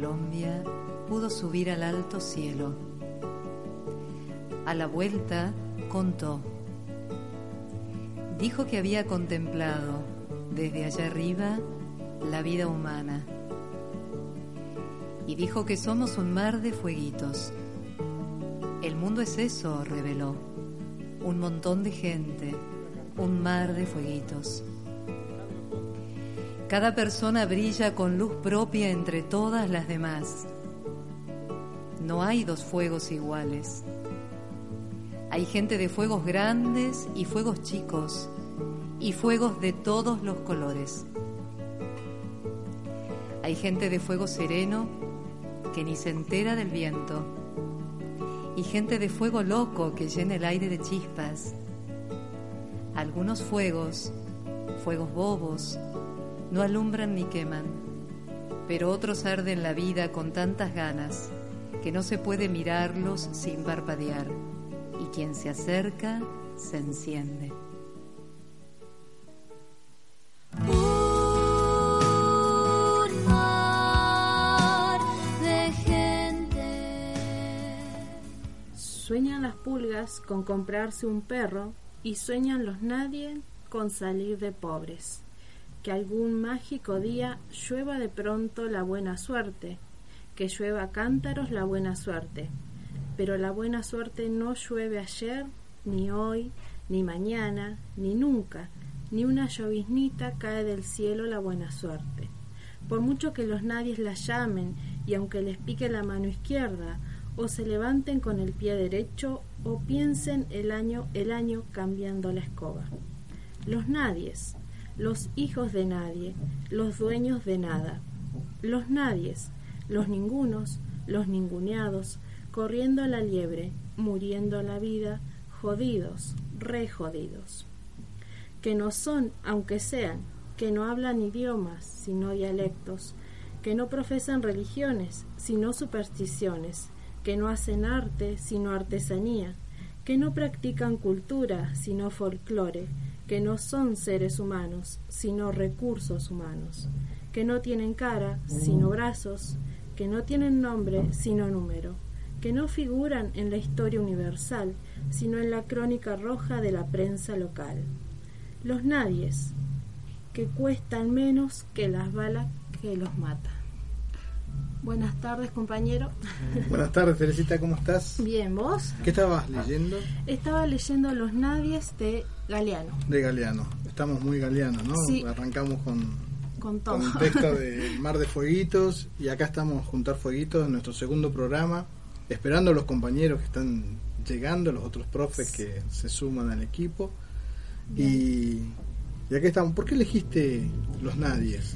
Colombia, pudo subir al alto cielo. A la vuelta contó. Dijo que había contemplado desde allá arriba la vida humana. Y dijo que somos un mar de fueguitos. El mundo es eso, reveló. Un montón de gente, un mar de fueguitos. Cada persona brilla con luz propia entre todas las demás. No hay dos fuegos iguales. Hay gente de fuegos grandes y fuegos chicos y fuegos de todos los colores. Hay gente de fuego sereno que ni se entera del viento y gente de fuego loco que llena el aire de chispas. Algunos fuegos, fuegos bobos, no alumbran ni queman, pero otros arden la vida con tantas ganas que no se puede mirarlos sin parpadear, y quien se acerca se enciende. de gente. Sueñan las pulgas con comprarse un perro y sueñan los nadie con salir de pobres que algún mágico día llueva de pronto la buena suerte, que llueva cántaros la buena suerte. Pero la buena suerte no llueve ayer, ni hoy, ni mañana, ni nunca, ni una lloviznita cae del cielo la buena suerte. Por mucho que los nadies la llamen, y aunque les pique la mano izquierda, o se levanten con el pie derecho, o piensen el año, el año cambiando la escoba. Los nadies, los hijos de nadie, los dueños de nada, los nadies, los ningunos, los ninguneados, corriendo la liebre, muriendo la vida, jodidos, re jodidos. Que no son, aunque sean, que no hablan idiomas, sino dialectos, que no profesan religiones, sino supersticiones, que no hacen arte, sino artesanía, que no practican cultura, sino folclore, que no son seres humanos, sino recursos humanos, que no tienen cara, sino brazos, que no tienen nombre, sino número, que no figuran en la historia universal, sino en la crónica roja de la prensa local. Los nadies, que cuestan menos que las balas que los matan. Buenas tardes, compañero. Buenas tardes, Teresita, ¿cómo estás? Bien, ¿vos? ¿Qué estabas leyendo? Estaba leyendo Los Nadies de Galeano. De Galeano. Estamos muy galeanos, ¿no? Sí. Arrancamos con, Con todo. con un texto de Mar de Fueguitos y acá estamos Juntar Fueguitos en nuestro segundo programa, esperando a los compañeros que están llegando, los otros profes que se suman al equipo. Y, y aquí estamos. ¿Por qué elegiste Los Nadies?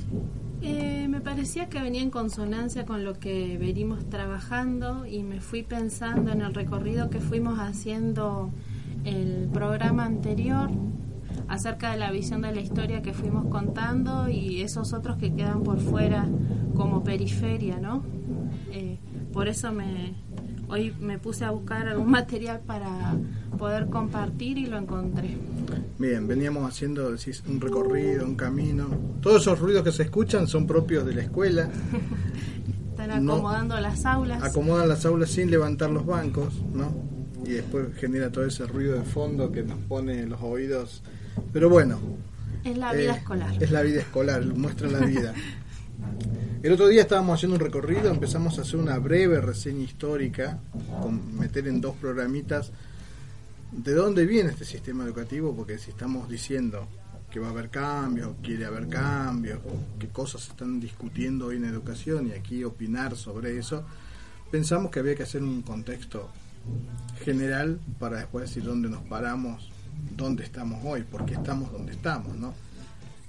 Eh, me parecía que venía en consonancia con lo que venimos trabajando y me fui pensando en el recorrido que fuimos haciendo el programa anterior acerca de la visión de la historia que fuimos contando y esos otros que quedan por fuera como periferia, ¿no? Eh, por eso me hoy me puse a buscar algún material para poder compartir y lo encontré. Bien, veníamos haciendo decís, un recorrido, un camino. Todos esos ruidos que se escuchan son propios de la escuela. Están No. acomodando las aulas. Acomodan las aulas sin levantar los bancos, ¿no? Y después genera todo ese ruido de fondo que nos pone en los oídos. Pero bueno, es la vida eh, escolar. Es la vida escolar, muestra la vida. El otro día estábamos haciendo un recorrido, empezamos a hacer una breve reseña histórica, meter en dos programitas de dónde viene este sistema educativo, porque si estamos diciendo que va a haber cambios, quiere haber cambios, qué cosas se están discutiendo hoy en educación y aquí opinar sobre eso, pensamos que había que hacer un contexto general para después decir dónde nos paramos, dónde estamos hoy, por qué estamos donde estamos, ¿no?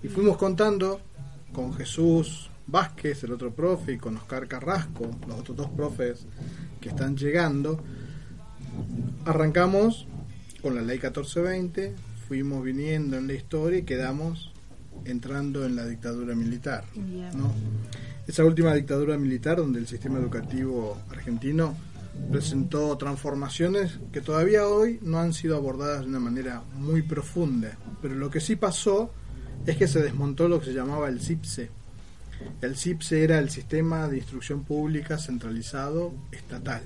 Y fuimos contando con Jesús Vázquez, el otro profe, y con Oscar Carrasco, los otros dos profes que están llegando, arrancamos con la ley 1420, fuimos viniendo en la historia y quedamos entrando en la dictadura militar. ¿no? Esa última dictadura militar donde el sistema educativo argentino presentó transformaciones que todavía hoy no han sido abordadas de una manera muy profunda. Pero lo que sí pasó es que se desmontó lo que se llamaba el CIPSE. El CIPSE era el sistema de instrucción pública centralizado estatal.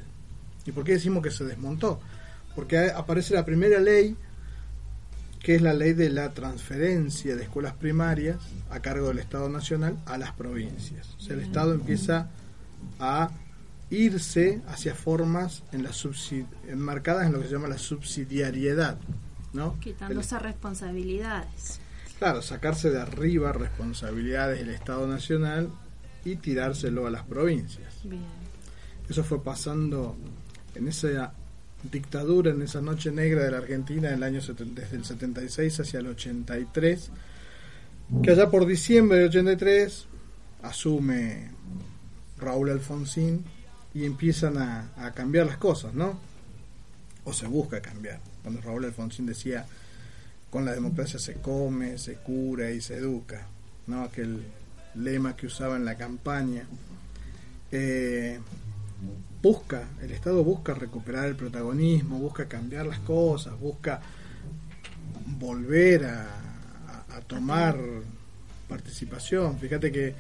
¿Y por qué decimos que se desmontó? Porque aparece la primera ley, que es la ley de la transferencia de escuelas primarias a cargo del Estado Nacional a las provincias. O sea, el Estado empieza a irse hacia formas en la enmarcadas en lo que se llama la subsidiariedad, ¿no? Quitándose responsabilidades. Claro, sacarse de arriba responsabilidades del Estado Nacional y tirárselo a las provincias. Eso fue pasando en esa dictadura, en esa noche negra de la Argentina, en el año desde el 76 hacia el 83, que allá por diciembre del 83 asume Raúl Alfonsín y empiezan a, cambiar las cosas, ¿no? O se busca cambiar. Cuando Raúl Alfonsín decía, con la democracia se come, se cura y se educa, ¿no? Aquel lema que usaba en la campaña. Eh, busca, el Estado busca recuperar el protagonismo, busca cambiar las cosas, busca volver a, a tomar participación. Fíjate que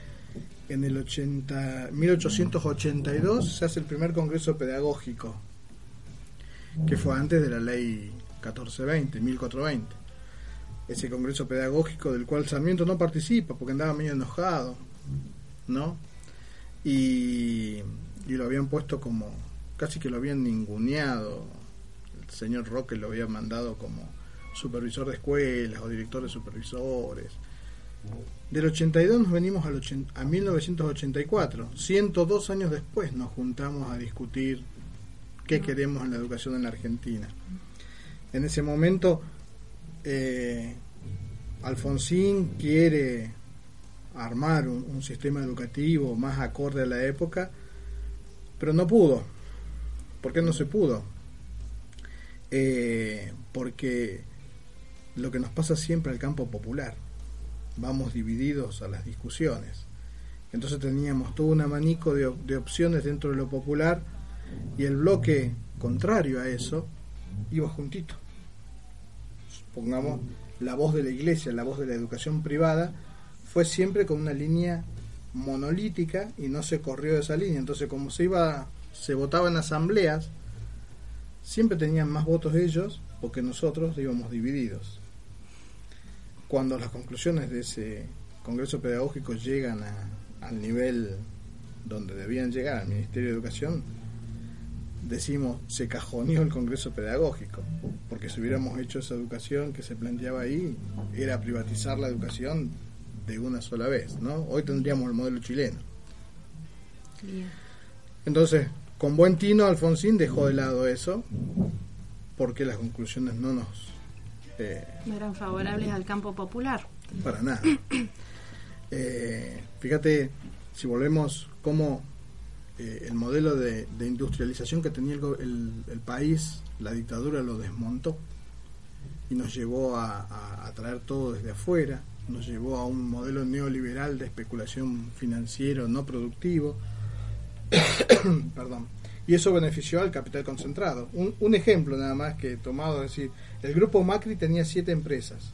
en el 80, 1882 se hace el primer congreso pedagógico, que fue antes de la ley 1420, 1420. Ese congreso pedagógico del cual Sarmiento no participa porque andaba medio enojado, ¿no? Y, y lo habían puesto como, casi que lo habían ninguneado. El señor Roque lo había mandado como supervisor de escuelas o director de supervisores del 82 nos venimos a 1984. 102 años después nos juntamos a discutir qué queremos en la educación en la Argentina. En ese momento, eh, Alfonsín quiere armar un, sistema educativo más acorde a la época, pero no pudo. ¿Por qué no se pudo? Eh, porque lo que nos pasa siempre al campo popular vamos divididos a las discusiones. Entonces teníamos todo un abanico de, de opciones dentro de lo popular y el bloque contrario a eso iba juntito. Pongamos la voz de la iglesia, la voz de la educación privada, fue siempre con una línea monolítica y no se corrió de esa línea. Entonces, como se iba, se votaba en asambleas, siempre tenían más votos ellos porque nosotros íbamos divididos cuando las conclusiones de ese Congreso Pedagógico llegan al nivel donde debían llegar, al Ministerio de Educación, decimos, se cajoneó el Congreso Pedagógico, porque si hubiéramos hecho esa educación que se planteaba ahí, era privatizar la educación de una sola vez, ¿no? Hoy tendríamos el modelo chileno. Entonces, con buen tino, Alfonsín dejó de lado eso, porque las conclusiones no nos este, no eran favorables al campo popular. Para nada. Eh, fíjate, si volvemos como eh, el modelo de, industrialización que tenía el, país, la dictadura lo desmontó y nos llevó a, traer todo desde afuera, nos llevó a un modelo neoliberal de especulación financiero no productivo. Perdón y eso benefició al capital concentrado. Un, un ejemplo nada más que he tomado, es decir, el grupo Macri tenía siete empresas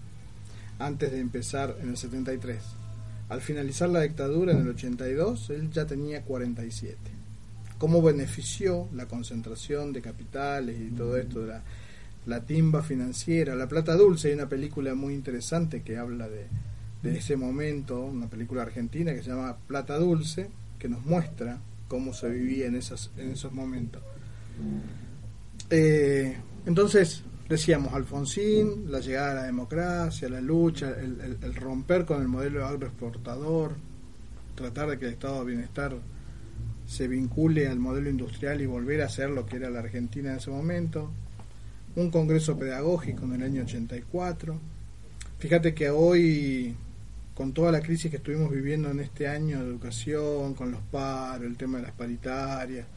antes de empezar en el 73. Al finalizar la dictadura en el 82, él ya tenía 47. ¿Cómo benefició la concentración de capitales y todo esto de la, timba financiera? La Plata Dulce, hay una película muy interesante que habla de, ese momento, una película argentina que se llama Plata Dulce, que nos muestra cómo se vivía en, esas, en esos momentos. Eh, entonces, decíamos, Alfonsín, la llegada de la democracia, la lucha, el, romper con el modelo agroexportador, tratar de que el estado de bienestar se vincule al modelo industrial y volver a ser lo que era la Argentina en ese momento, un congreso pedagógico en el año 84. Fíjate que hoy con toda la crisis que estuvimos viviendo en este año de educación, con los paros, el tema de las paritarias,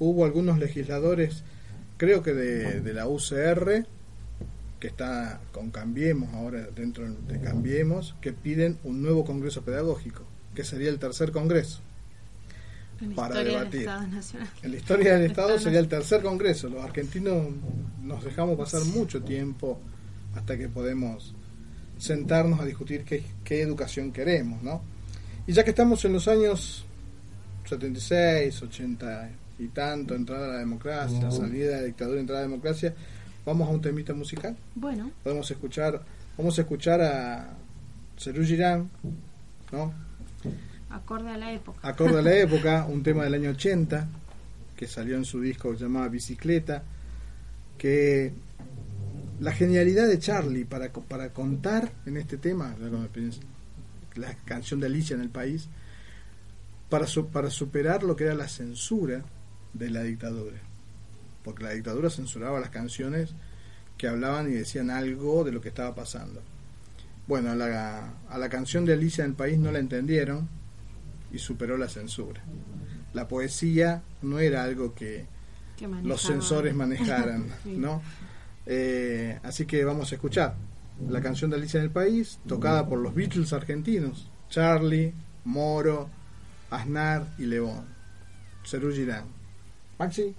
hubo algunos legisladores, creo que de, la UCR, que está con Cambiemos, ahora dentro de Cambiemos, que piden un nuevo Congreso Pedagógico, que sería el tercer Congreso. Para debatir. En la historia del Estado sería el tercer Congreso. Los argentinos nos dejamos pasar mucho tiempo hasta que podemos sentarnos a discutir qué, qué educación queremos, ¿no? Y ya que estamos en los años 76, 80 y tanto, entrada a la democracia, salida de la dictadura, entrada a la democracia, vamos a un temita musical. Bueno, Podemos escuchar, vamos a escuchar a Serú Girán, ¿no? Acorde a la época. acorde a la época, un tema del año 80 que salió en su disco llamaba Bicicleta, que la genialidad de Charlie para, para contar en este tema, la, la canción de Alicia en el país, para, su- para superar lo que era la censura de la dictadura. Porque la dictadura censuraba las canciones que hablaban y decían algo de lo que estaba pasando. Bueno, a la, a la canción de Alicia en el país no la entendieron y superó la censura. La poesía no era algo que que los censores manejaran, Sí. ¿no? Eh, así que vamos a escuchar la canción de Alicia en el País, tocada por los Beatles argentinos, Charlie, Moro, Aznar y León. Cerú Girán. Maxi.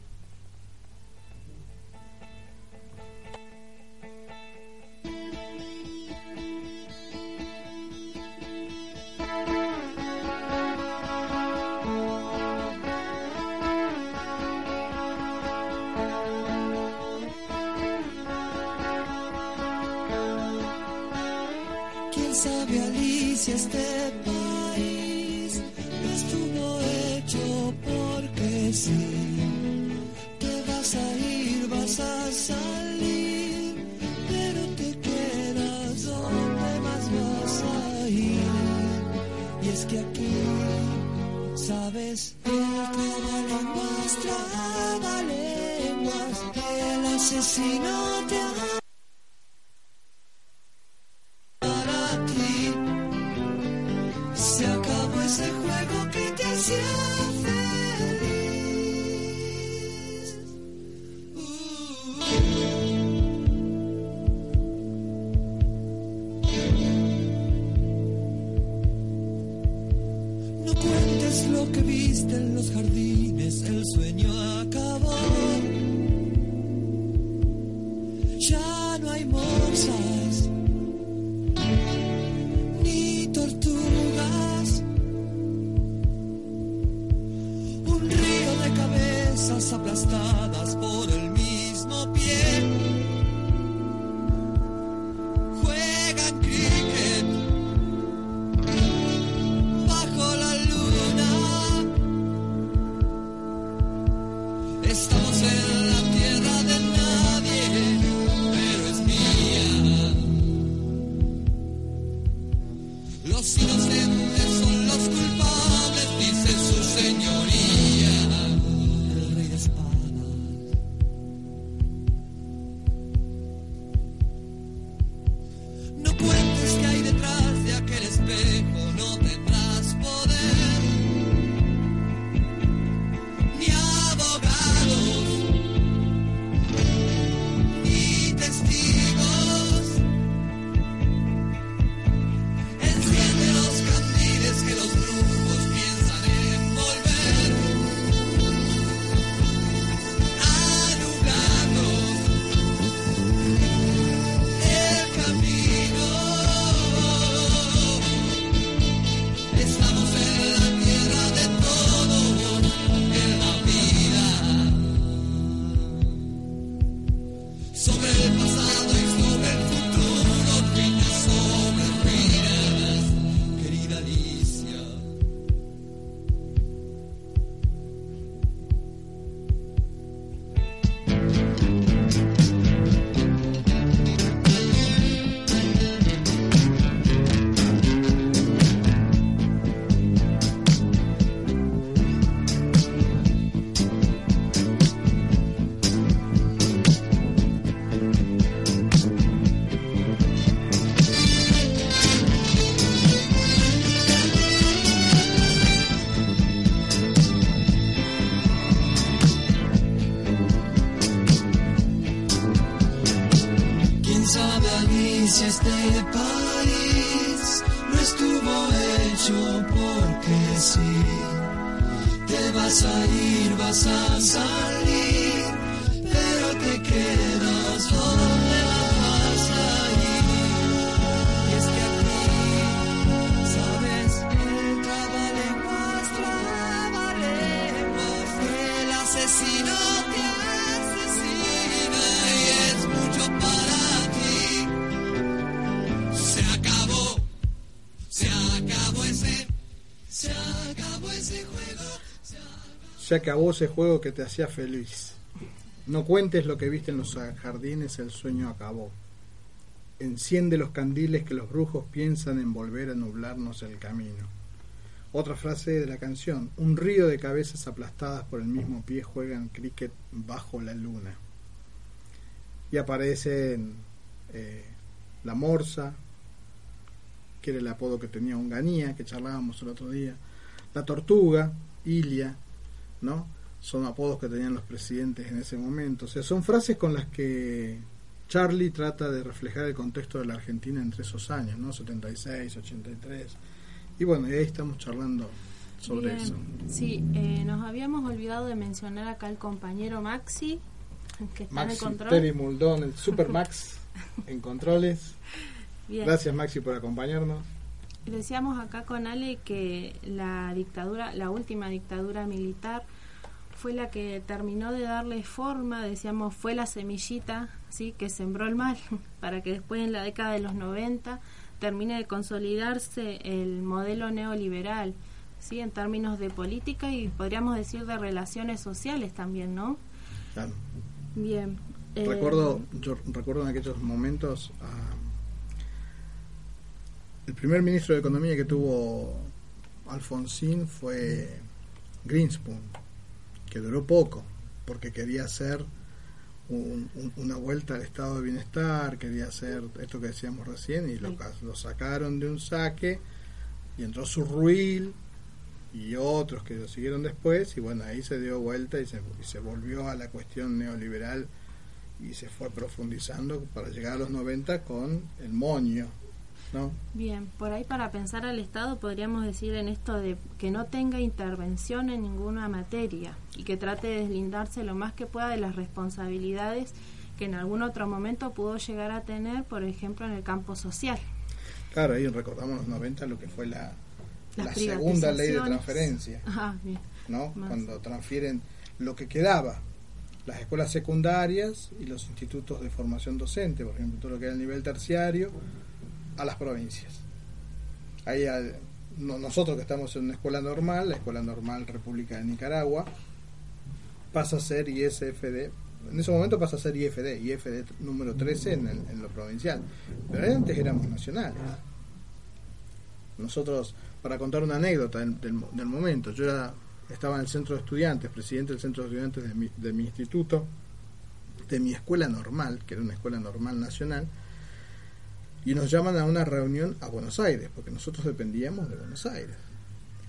Alicia, este país no estuvo hecho porque sí? Te vas a ir, vas a salir, pero te quedas donde más vas a ir. Y es que aquí, sabes, el trabalenguas, trabalenguas, el asesino te Se acabó ese juego que te hacía feliz. No cuentes lo que viste en los jardines, el sueño acabó. Enciende los candiles que los brujos piensan en volver a nublarnos el camino. Otra frase de la canción. Un río de cabezas aplastadas por el mismo pie juegan cricket bajo la luna. Y aparecen eh, la morsa, que era el apodo que tenía Onganía, que charlábamos el otro día. La tortuga, Ilia, ¿no? Son apodos que tenían los presidentes en ese momento. O sea, son frases con las que Charlie trata de reflejar el contexto de la Argentina entre esos años, ¿no? 76, 83. Y bueno, y ahí estamos charlando sobre Bien. eso. Sí, eh, nos habíamos olvidado de mencionar acá al compañero Maxi, que está en el control. Terry Muldón, el Super Max en controles. Bien. Gracias Maxi por acompañarnos. Decíamos acá con Ale que la dictadura, la última dictadura militar, fue la que terminó de darle forma, decíamos, fue la semillita, sí, que sembró el mal, para que después en la década de los 90 termine de consolidarse el modelo neoliberal, sí, en términos de política y podríamos decir de relaciones sociales también, ¿no? Claro. Bien. eh, Recuerdo, yo recuerdo en aquellos momentos a- el primer ministro de Economía que tuvo Alfonsín fue Greenspoon, que duró poco, porque quería hacer un- un- una vuelta al estado de bienestar, quería hacer esto que decíamos recién, y lo, lo sacaron de un saque, y entró Surruil y otros que lo siguieron después, y bueno, ahí se dio vuelta y se, y se volvió a la cuestión neoliberal y se fue profundizando para llegar a los 90 con el moño, ¿no? Bien, por ahí para pensar al Estado podríamos decir en esto de que no tenga intervención en ninguna materia y que trate de deslindarse lo más que pueda de las responsabilidades que en algún otro momento pudo llegar a tener, por ejemplo, en el campo social. Claro, ahí recordamos los 90 lo que fue la, la segunda ley de transferencia, Ah, bien. ¿no? Más. Cuando transfieren lo que quedaba, las escuelas secundarias y los institutos de formación docente, por ejemplo, todo lo que era el nivel terciario, a las provincias. Ahí nosotros que estamos en una escuela normal, la Escuela Normal República de Nicaragua, pasa a ser ISFD, en ese momento pasa a ser IFD, IFD número 13 en, el- en lo provincial, pero antes éramos nacionales. Nosotros, para contar una anécdota del, del mo- del momento, yo era, estaba en el centro de estudiantes, presidente del centro de estudiantes de mi instituto, de mi escuela normal, que era una escuela normal nacional, y nos llaman a una reunión a Buenos Aires, porque nosotros dependíamos de Buenos Aires.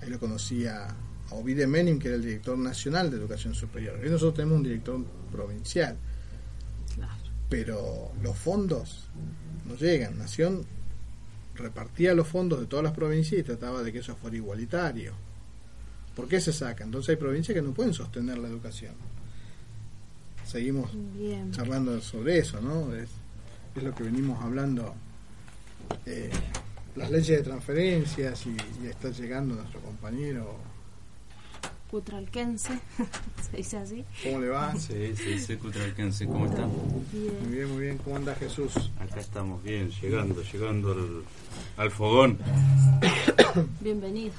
Ahí lo conocía a Ovide que era el director nacional de educación superior. Hoy nosotros tenemos un director provincial, Claro. pero los fondos no llegan. Nación repartía los fondos de todas las provincias y trataba de que eso fuera igualitario. ¿Por qué se saca? Entonces hay provincias que no pueden sostener la educación. Seguimos Bien. charlando sobre eso, ¿no? Es, es lo que venimos hablando. Eh, las leyes de transferencias y, y está llegando nuestro compañero. Cutralquense, se dice así. ¿Cómo le va? Sí, sí, soy Cutralquense, ¿cómo están? Muy Bien. bien, muy bien. ¿Cómo anda Jesús? Acá estamos bien, llegando, llegando al, al fogón. Bienvenido.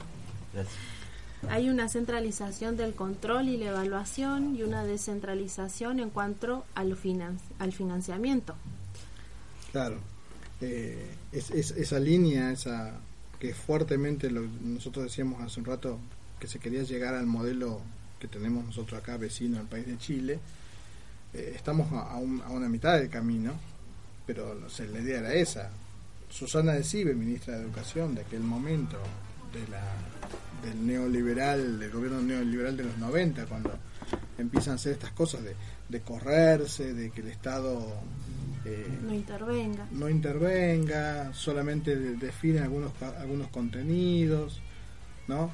Hay una centralización del control y la evaluación y una descentralización en cuanto al, finan- al financiamiento. Claro. Eh, es, es- esa línea, esa que fuertemente lo, nosotros decíamos hace un rato que se quería llegar al modelo que tenemos nosotros acá vecino al país de Chile. eh, estamos a, un- a una mitad del camino, pero no sé, la idea era esa. Susana de Cibe, ministra de Educación de aquel momento, de la, del neoliberal, del gobierno neoliberal de los 90, cuando empiezan a hacer estas cosas de, de correrse, de que el Estado eh, No intervenga. no intervenga, solamente de- define algunos, ca- algunos contenidos, ¿no?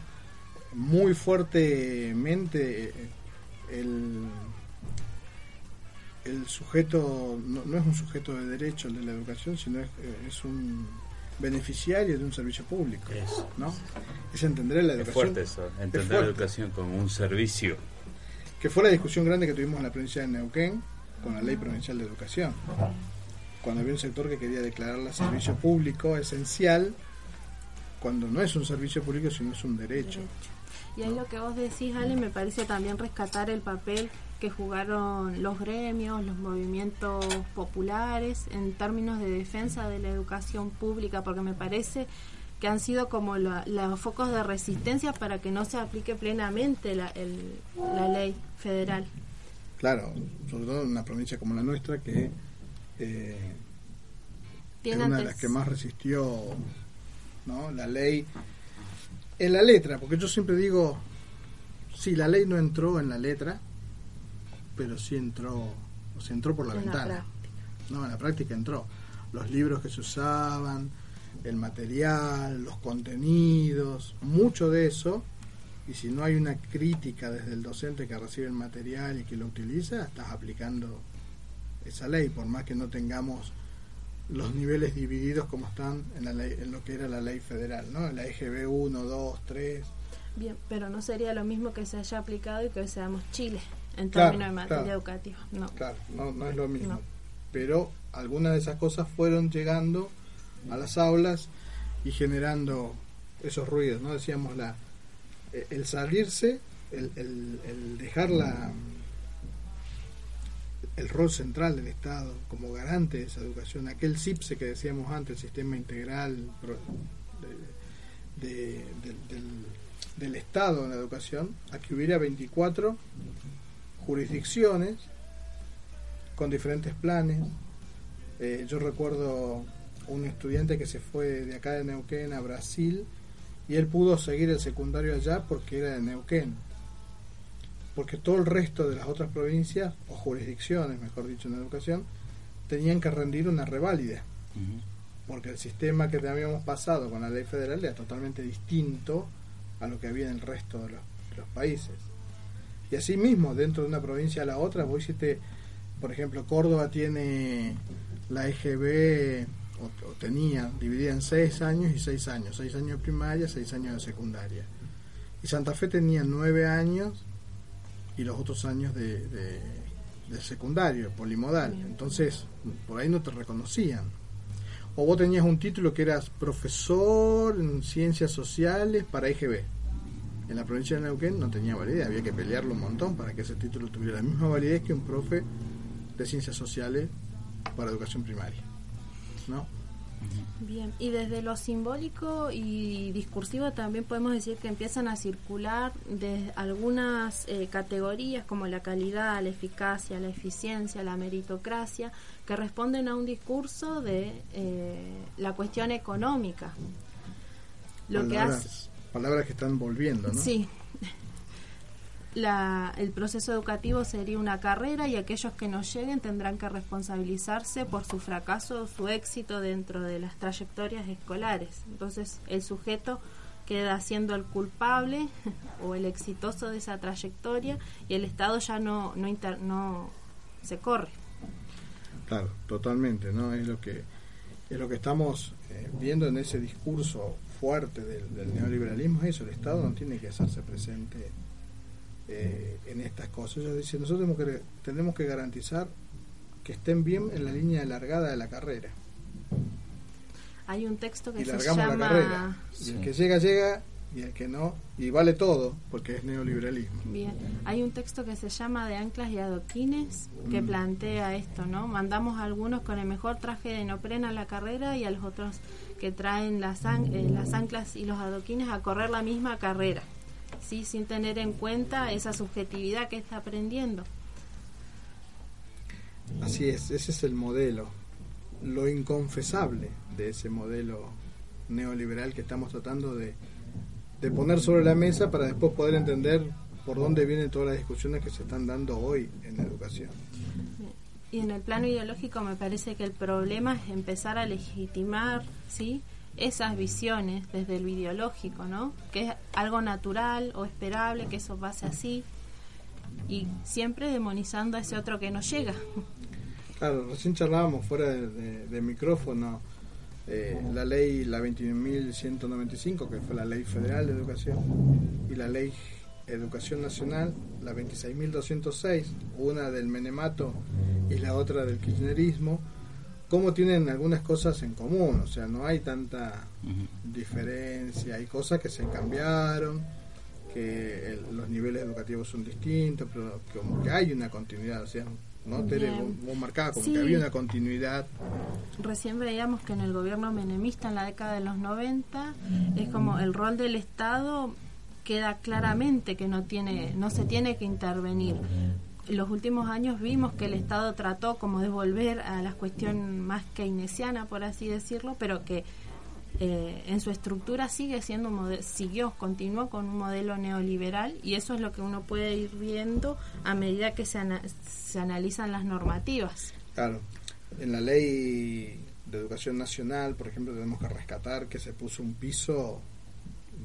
Muy fuertemente eh, el, el sujeto no, no es un sujeto de derecho el de la educación, sino es, eh, es un beneficiario de un servicio público, Eso. ¿no? Es entender la Es educación. fuerte eso, entender fuerte. la educación como un servicio. que fue la discusión grande que tuvimos en la provincia de Neuquén con la ley provincial de educación. Cuando había un sector que quería declararla servicio público esencial, cuando no es un servicio público, sino es un derecho. Y ahí lo que vos decís, Ale, me parece también rescatar el papel que jugaron los gremios, los movimientos populares en términos de defensa de la educación pública, porque me parece que han sido como la- los focos de resistencia para que no se aplique plenamente la, el- la ley federal. Claro, sobre todo en una provincia como la nuestra, que eh, es una de las que más resistió ¿no? la ley en la letra, porque yo siempre digo, sí, la ley no entró en la letra, pero sí entró, o sea, entró por la en la ventana. práctica. No, en la práctica entró. Los libros que se usaban, el material, los contenidos, mucho de eso. Y si no hay una crítica desde el docente que recibe el material y que lo utiliza, estás aplicando esa ley, por más que no tengamos los niveles divididos como están en, la ley, en lo que era la ley federal, ¿no? En la EGB 1, 2, 3. Bien, pero no sería lo mismo que se haya aplicado y que hoy seamos Chile en Claro, términos de materia claro. educativa. No. Claro, no, no es lo mismo. No. Pero algunas de esas cosas fueron llegando a las aulas y generando esos ruidos, ¿no? Decíamos la el salirse, el, dejar la el rol central del Estado como garante de esa educación, aquel CIPSE que decíamos antes, el sistema integral del, del Estado en la educación, a que hubiera 24 jurisdicciones con diferentes planes. Eh, yo recuerdo un estudiante que se fue de acá de Neuquén a Brasil y él pudo seguir el secundario allá porque era de Neuquén. Porque todo el resto de las otras provincias, o jurisdicciones, mejor dicho, en educación, tenían que rendir una reválida. Porque el sistema que habíamos pasado con la ley federal era totalmente distinto a lo que había en el resto de los, de los países. Y así mismo, dentro de una provincia a la otra, vos hiciste, por ejemplo, Córdoba tiene la EGB, o, o tenía, dividida en seis años y seis años, seis años de primaria, seis años de secundaria. Y Santa Fe tenía nueve años y los otros años de, de, de secundario, polimodal. Entonces, por ahí no te reconocían. O vos tenías un título que eras profesor en ciencias sociales para EGB. En la provincia de Neuquén no tenía validez, había que pelearlo un montón para que ese título tuviera la misma validez que un profe de ciencias sociales para educación primaria. ¿No? Bien, y desde lo simbólico y discursivo también podemos decir que empiezan a circular de algunas eh, categorías como la calidad, la eficacia, la eficiencia, la meritocracia, que responden a un discurso de eh, la cuestión económica. Lo que hace, palabras, palabras que están volviendo, ¿no? Sí. La, el proceso educativo sería una carrera y aquellos que no lleguen tendrán que responsabilizarse por su fracaso o su éxito dentro de las trayectorias escolares. Entonces el sujeto queda siendo el culpable o el exitoso de esa trayectoria y el Estado ya no, no, inter- no se corre. Claro, totalmente, ¿no? Es lo que es lo que estamos eh, viendo en ese discurso fuerte del, del neoliberalismo, es eso, el Estado no tiene que hacerse presente eh, en estas cosas. Ellos dicen, nosotros tenemos que, tenemos que garantizar que estén bien en la línea de largada de la carrera. Hay un texto que Y se largamos la llama... Y el que llega, llega, y el que no, y vale todo, porque es neoliberalismo. Bien, hay un texto que se llama De anclas y adoquines que Mm. plantea esto, ¿no? Mandamos a algunos con el mejor traje de neoprena a la carrera y a los otros que traen las, an- eh, las anclas y los adoquines a correr la misma carrera, ¿sí? Sin tener en cuenta esa subjetividad que está aprendiendo. Así es, ese es el modelo, lo inconfesable de ese modelo neoliberal que estamos tratando de, de poner sobre la mesa para después poder entender por dónde vienen todas las discusiones que se están dando hoy en la educación. Y en el plano ideológico me parece que el problema es empezar a legitimar, ¿sí? Esas visiones desde lo ideológico, ¿no? Que es algo natural o esperable que eso pase así y siempre demonizando a ese otro que no llega. Claro, recién charlábamos fuera de, micrófono eh, la ley, la 21.195, que fue la ley federal de educación, y la ley educación nacional, la 26.206, una del menemato y la otra del kirchnerismo, cómo tienen algunas cosas en común, o sea, no hay tanta diferencia, hay cosas que se cambiaron, que el- los niveles educativos son distintos, pero como que hay una continuidad, o sea, ¿no? Tere, vos, vos marcabas como Sí. que había una continuidad, Recién veíamos que en el gobierno menemista en la década de los 90 es como el rol del Estado queda claramente que no tiene no se tiene que intervenir. Los últimos años vimos que el Estado trató como de volver a la cuestión más keynesiana, por así decirlo, pero que eh, en su estructura sigue siendo siguió, continuó con un modelo neoliberal y eso es lo que uno puede ir viendo a medida que se, se analizan las normativas. Claro, en la ley de educación nacional, por ejemplo, tenemos que rescatar que se puso un piso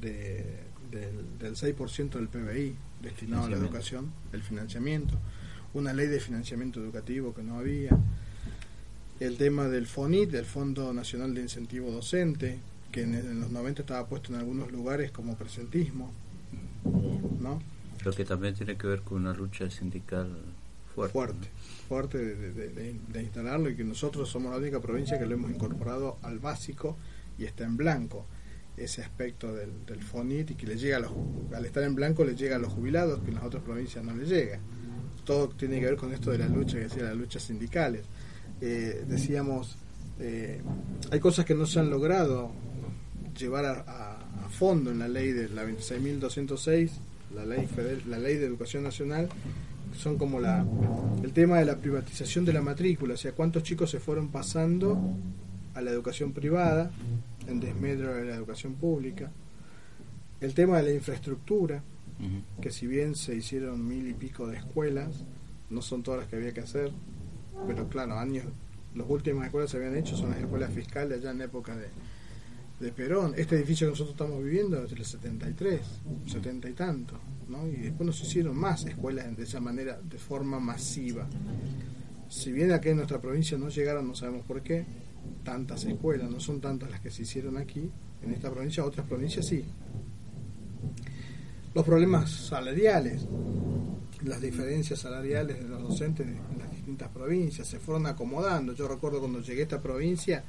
de, del, del 6% del PBI destinado a la educación, el financiamiento, una ley de financiamiento educativo que no había, el tema del FONIT, del Fondo Nacional de Incentivo Docente, que en, en los 90 estaba puesto en algunos lugares como presentismo, ¿no? Lo que también tiene que ver con una lucha sindical fuerte. fuerte, fuerte de, de- de- de- de instalarlo y que nosotros somos la única provincia que lo hemos incorporado al básico y está en blanco ese aspecto del, del FONIT y que le llega a los, al estar en blanco le llega a los jubilados que en las otras provincias no le llega. Todo tiene que ver con esto de la lucha, que decía, las luchas sindicales. Eh, decíamos, eh, hay cosas que no se han logrado llevar a, fondo en la ley de la 26.206, la ley, federal, la ley de educación nacional, son como la el tema de la privatización de la matrícula, o sea, cuántos chicos se fueron pasando a la educación privada en desmedro de la educación pública, el tema de la infraestructura, que si bien se hicieron mil y pico de escuelas, no son todas las que había que hacer, pero claro, años, las últimas escuelas que se habían hecho son las escuelas fiscales allá en época de, de Perón. Este edificio que nosotros estamos viviendo es del 73, 70 y tanto, ¿no? Y después nos hicieron más escuelas de esa manera, de forma masiva. Si bien aquí en nuestra provincia no llegaron, no sabemos por qué, tantas escuelas, no son tantas las que se hicieron aquí, en esta provincia, otras provincias sí. Los problemas salariales, las diferencias salariales de los docentes en las distintas provincias se fueron acomodando. Yo recuerdo cuando llegué a esta provincia,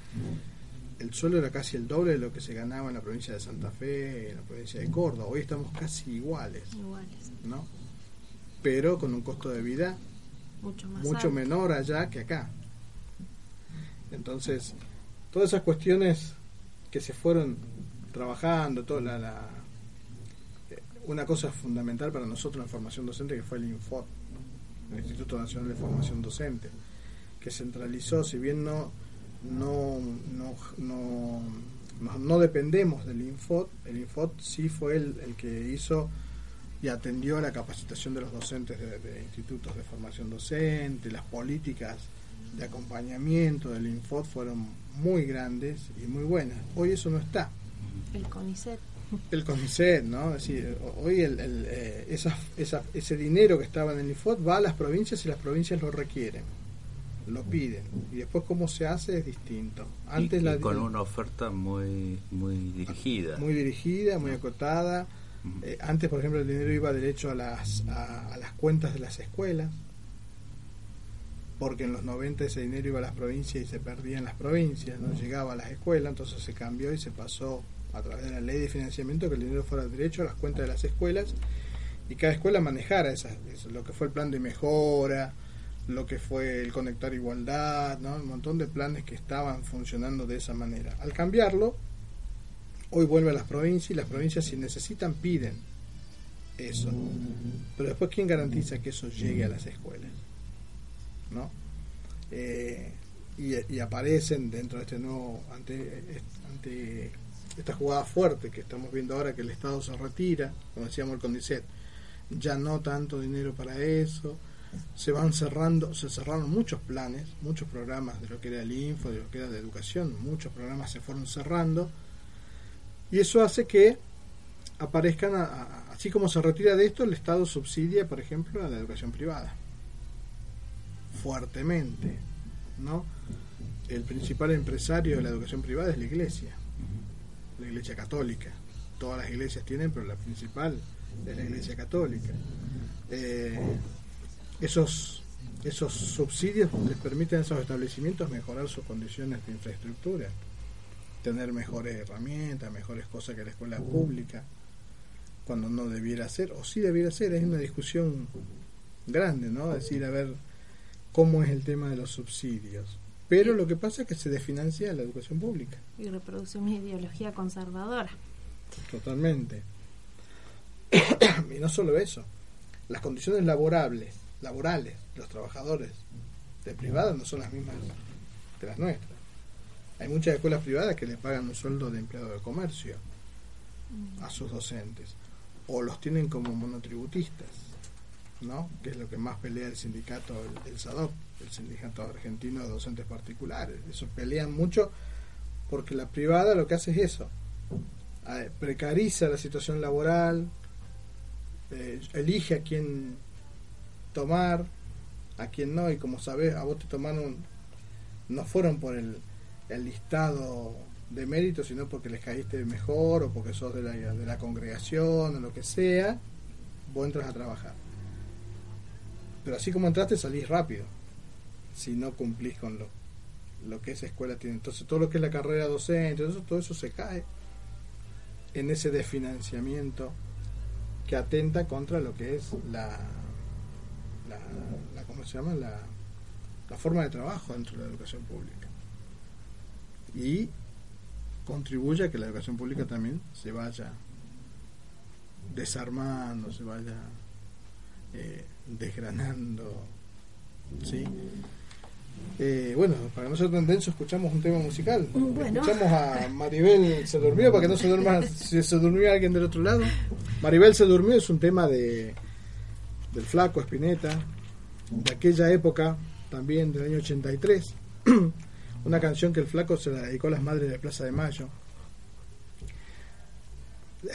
el sueldo era casi el doble de lo que se ganaba en la provincia de Santa Fe, en la provincia de Córdoba. Hoy estamos casi iguales, Iguales, ¿no? Pero con un costo de vida mucho más mucho alto. menor allá que acá. Entonces, todas esas cuestiones que se fueron trabajando, toda la, la- eh, una cosa fundamental para nosotros en la formación docente que fue el INFOT, el Instituto Nacional de Formación Docente, que centralizó, si bien no no no, no, no, dependemos del Infot, el Infot sí fue el, el que hizo y atendió a la capacitación de los docentes de, de institutos de formación docente, las políticas de acompañamiento del Infot fueron muy grandes y muy buenas. Hoy eso no está. El CONICET. El CONICET, ¿no? Es decir, hoy el, el, eh, esa, esa, ese dinero que estaba en el Infot va a las provincias y las provincias lo requieren, lo piden. Y después cómo se hace es distinto. Antes y, la y con una oferta muy muy dirigida. muy dirigida, muy acotada. Eh, antes, por ejemplo, el dinero iba derecho a las, a, a las cuentas de las escuelas, porque en los 90 ese dinero iba a las provincias y se perdía en las provincias, no llegaba a las escuelas, entonces se cambió y se pasó a través de la ley de financiamiento que el dinero fuera derecho a las cuentas de las escuelas y cada escuela manejara esas, eso, lo que fue el plan de mejora, lo que fue el conectar igualdad, ¿no? un montón de planes que estaban funcionando de esa manera. Al cambiarlo, hoy vuelve a las provincias y las provincias si necesitan piden eso. Pero después, ¿quién garantiza que eso llegue a las escuelas? Eh, y, aparecen dentro de este nuevo, ante, ante esta jugada fuerte que estamos viendo ahora que el Estado se retira, como decíamos el CONDICET, ya no tanto dinero para eso, se van cerrando, se cerraron muchos planes, muchos programas de lo que era el info, de lo que era de educación, muchos programas se fueron cerrando y eso hace que aparezcan, a- así como se retira de esto, el Estado subsidia, por ejemplo, a la educación privada fuertemente, ¿no? El principal empresario de la educación privada es la Iglesia, la Iglesia Católica. Todas las iglesias tienen, pero la principal es la Iglesia Católica. Eh, esos esos subsidios les permiten a esos establecimientos mejorar sus condiciones de infraestructura, tener mejores herramientas, mejores cosas que la escuela pública, cuando no debiera ser, o sí debiera ser, es una discusión grande, ¿no? Decir, a ver, cómo es el tema de los subsidios. Pero lo que pasa es que se desfinancia la educación pública, Y reproduce una ideología conservadora. totalmente. y no solo eso, las condiciones laborables, laborales de los trabajadores de privadas no son las mismas que las nuestras. Hay muchas escuelas privadas que le pagan un sueldo de empleado de comercio a sus docentes, o los tienen como monotributistas, ¿no? que es lo que más pelea el sindicato, el, el el Sindicato Argentino de Docentes Particulares. Eso pelean mucho porque la privada lo que hace es eso, precariza la situación laboral, eh, elige a quién tomar, a quién no, y como sabes, a vos te tomaron, no fueron por el, el listado de méritos, sino porque les caíste mejor o porque sos de la, de la congregación o lo que sea, vos entras a trabajar. Pero así como entraste, salís rápido, si no cumplís con lo, lo que esa escuela tiene. Entonces, todo lo que es la carrera docente, todo eso, todo eso se cae en ese desfinanciamiento que atenta contra lo que es la, la, la ¿cómo se llama? La, la forma de trabajo dentro de la educación pública. Y contribuye a que la educación pública también se vaya desarmando, se vaya eh, desgranando. ¿sí? Eh, bueno, para no ser tan denso, escuchamos un tema musical. Bueno. Escuchamos a Maribel se durmió para que no se duerma si se durmió alguien del otro lado. Maribel se durmió es un tema de del flaco Espineta, de aquella época, también del año 83. Una canción que el flaco se la dedicó a las madres de Plaza de Mayo.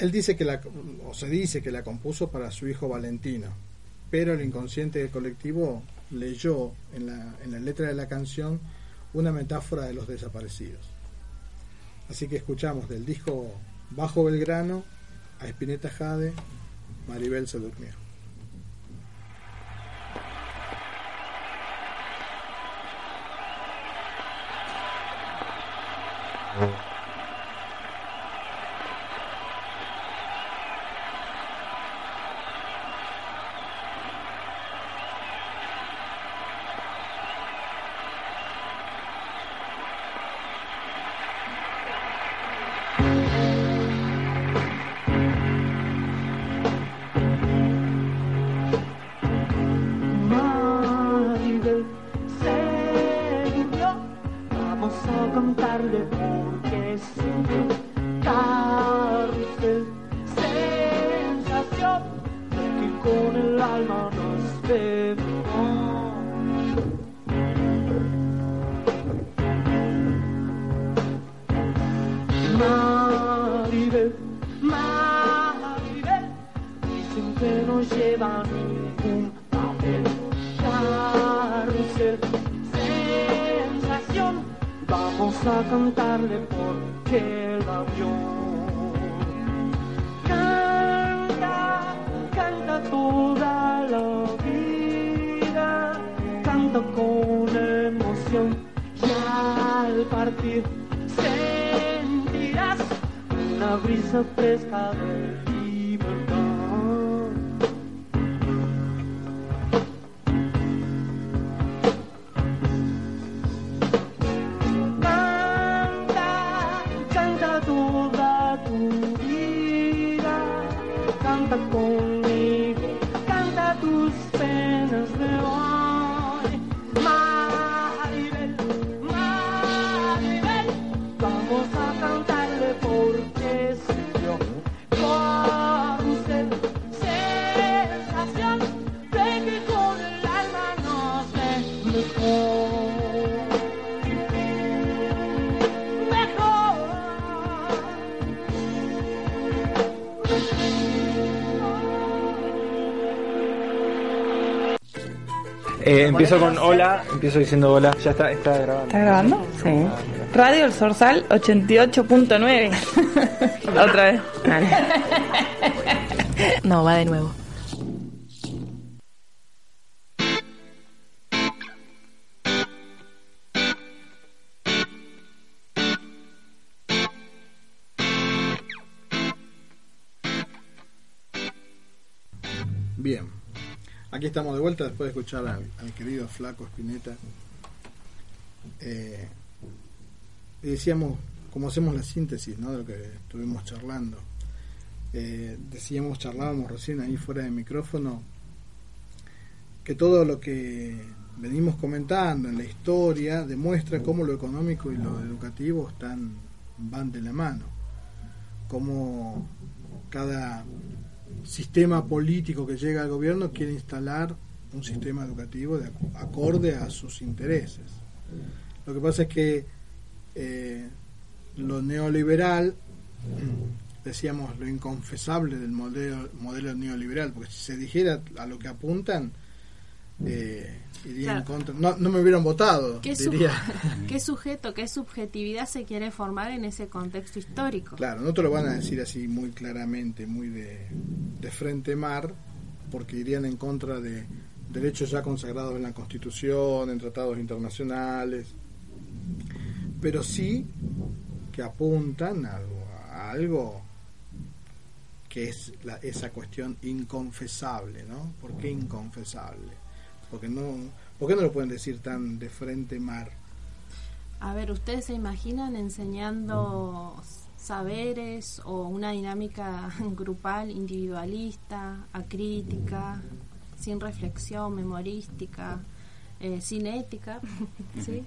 Él dice que la, o se dice que la compuso para su hijo Valentino, pero el inconsciente colectivo leyó en la, en la letra de la canción una metáfora de los desaparecidos. Así que escuchamos del disco Bajo Belgrano a Espineta Jade, Maribel se durmió. Empiezo con hola, empiezo diciendo hola. Ya está, está grabando. ¿Está grabando? Sí. Radio El Sorsal 88.9. Otra vez. Dale. No, va de nuevo. Estamos de vuelta después de escuchar al, al querido Flaco Espineta. Eh, y decíamos, como hacemos la síntesis ¿no? de lo que estuvimos charlando. Eh, decíamos, charlábamos recién ahí fuera de micrófono, que todo lo que venimos comentando en la historia demuestra cómo lo económico y lo educativo están van de la mano, cómo cada sistema político que llega al gobierno quiere instalar un sistema educativo de acorde a sus intereses. Lo que pasa es que eh, lo neoliberal, decíamos lo inconfesable del modelo, modelo neoliberal, porque si se dijera a lo que apuntan, eh, iría en Claro. contra. No, no me hubieran votado, ¿Qué, su- diría. qué sujeto, qué subjetividad se quiere formar en ese contexto histórico? Claro, no te lo van a decir así muy claramente, muy de, de frente mar, porque irían en contra de derechos ya consagrados en la Constitución, en tratados internacionales, pero sí que apuntan a algo, a algo que es la- esa cuestión inconfesable, ¿no? ¿Por qué inconfesable? Porque no, ¿Por qué no lo pueden decir tan de frente mar? A ver, ¿ustedes se imaginan enseñando saberes o una dinámica grupal, individualista, acrítica, sin reflexión, memorística, eh, sin ética? ¿Sí?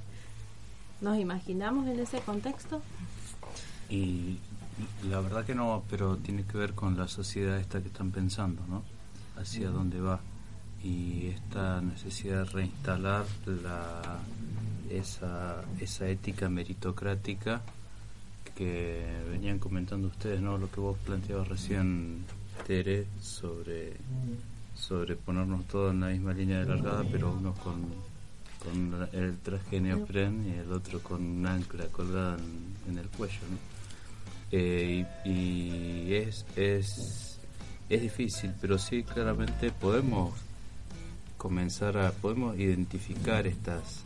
¿Nos imaginamos en ese contexto? Y la verdad que no, pero tiene que ver con la sociedad esta que están pensando, ¿no? Hacia dónde va. Y esta necesidad de reinstalar la, esa, esa ética meritocrática que venían comentando ustedes, ¿no? Lo que vos planteabas recién, Tere, sobre, sobre ponernos todos en la misma línea de largada, pero uno con, con el traje neopren y el otro con un ancla colgada en, en el cuello, ¿no? Eh, y, y es, es, es difícil, pero sí claramente podemos comenzar a, podemos identificar estas,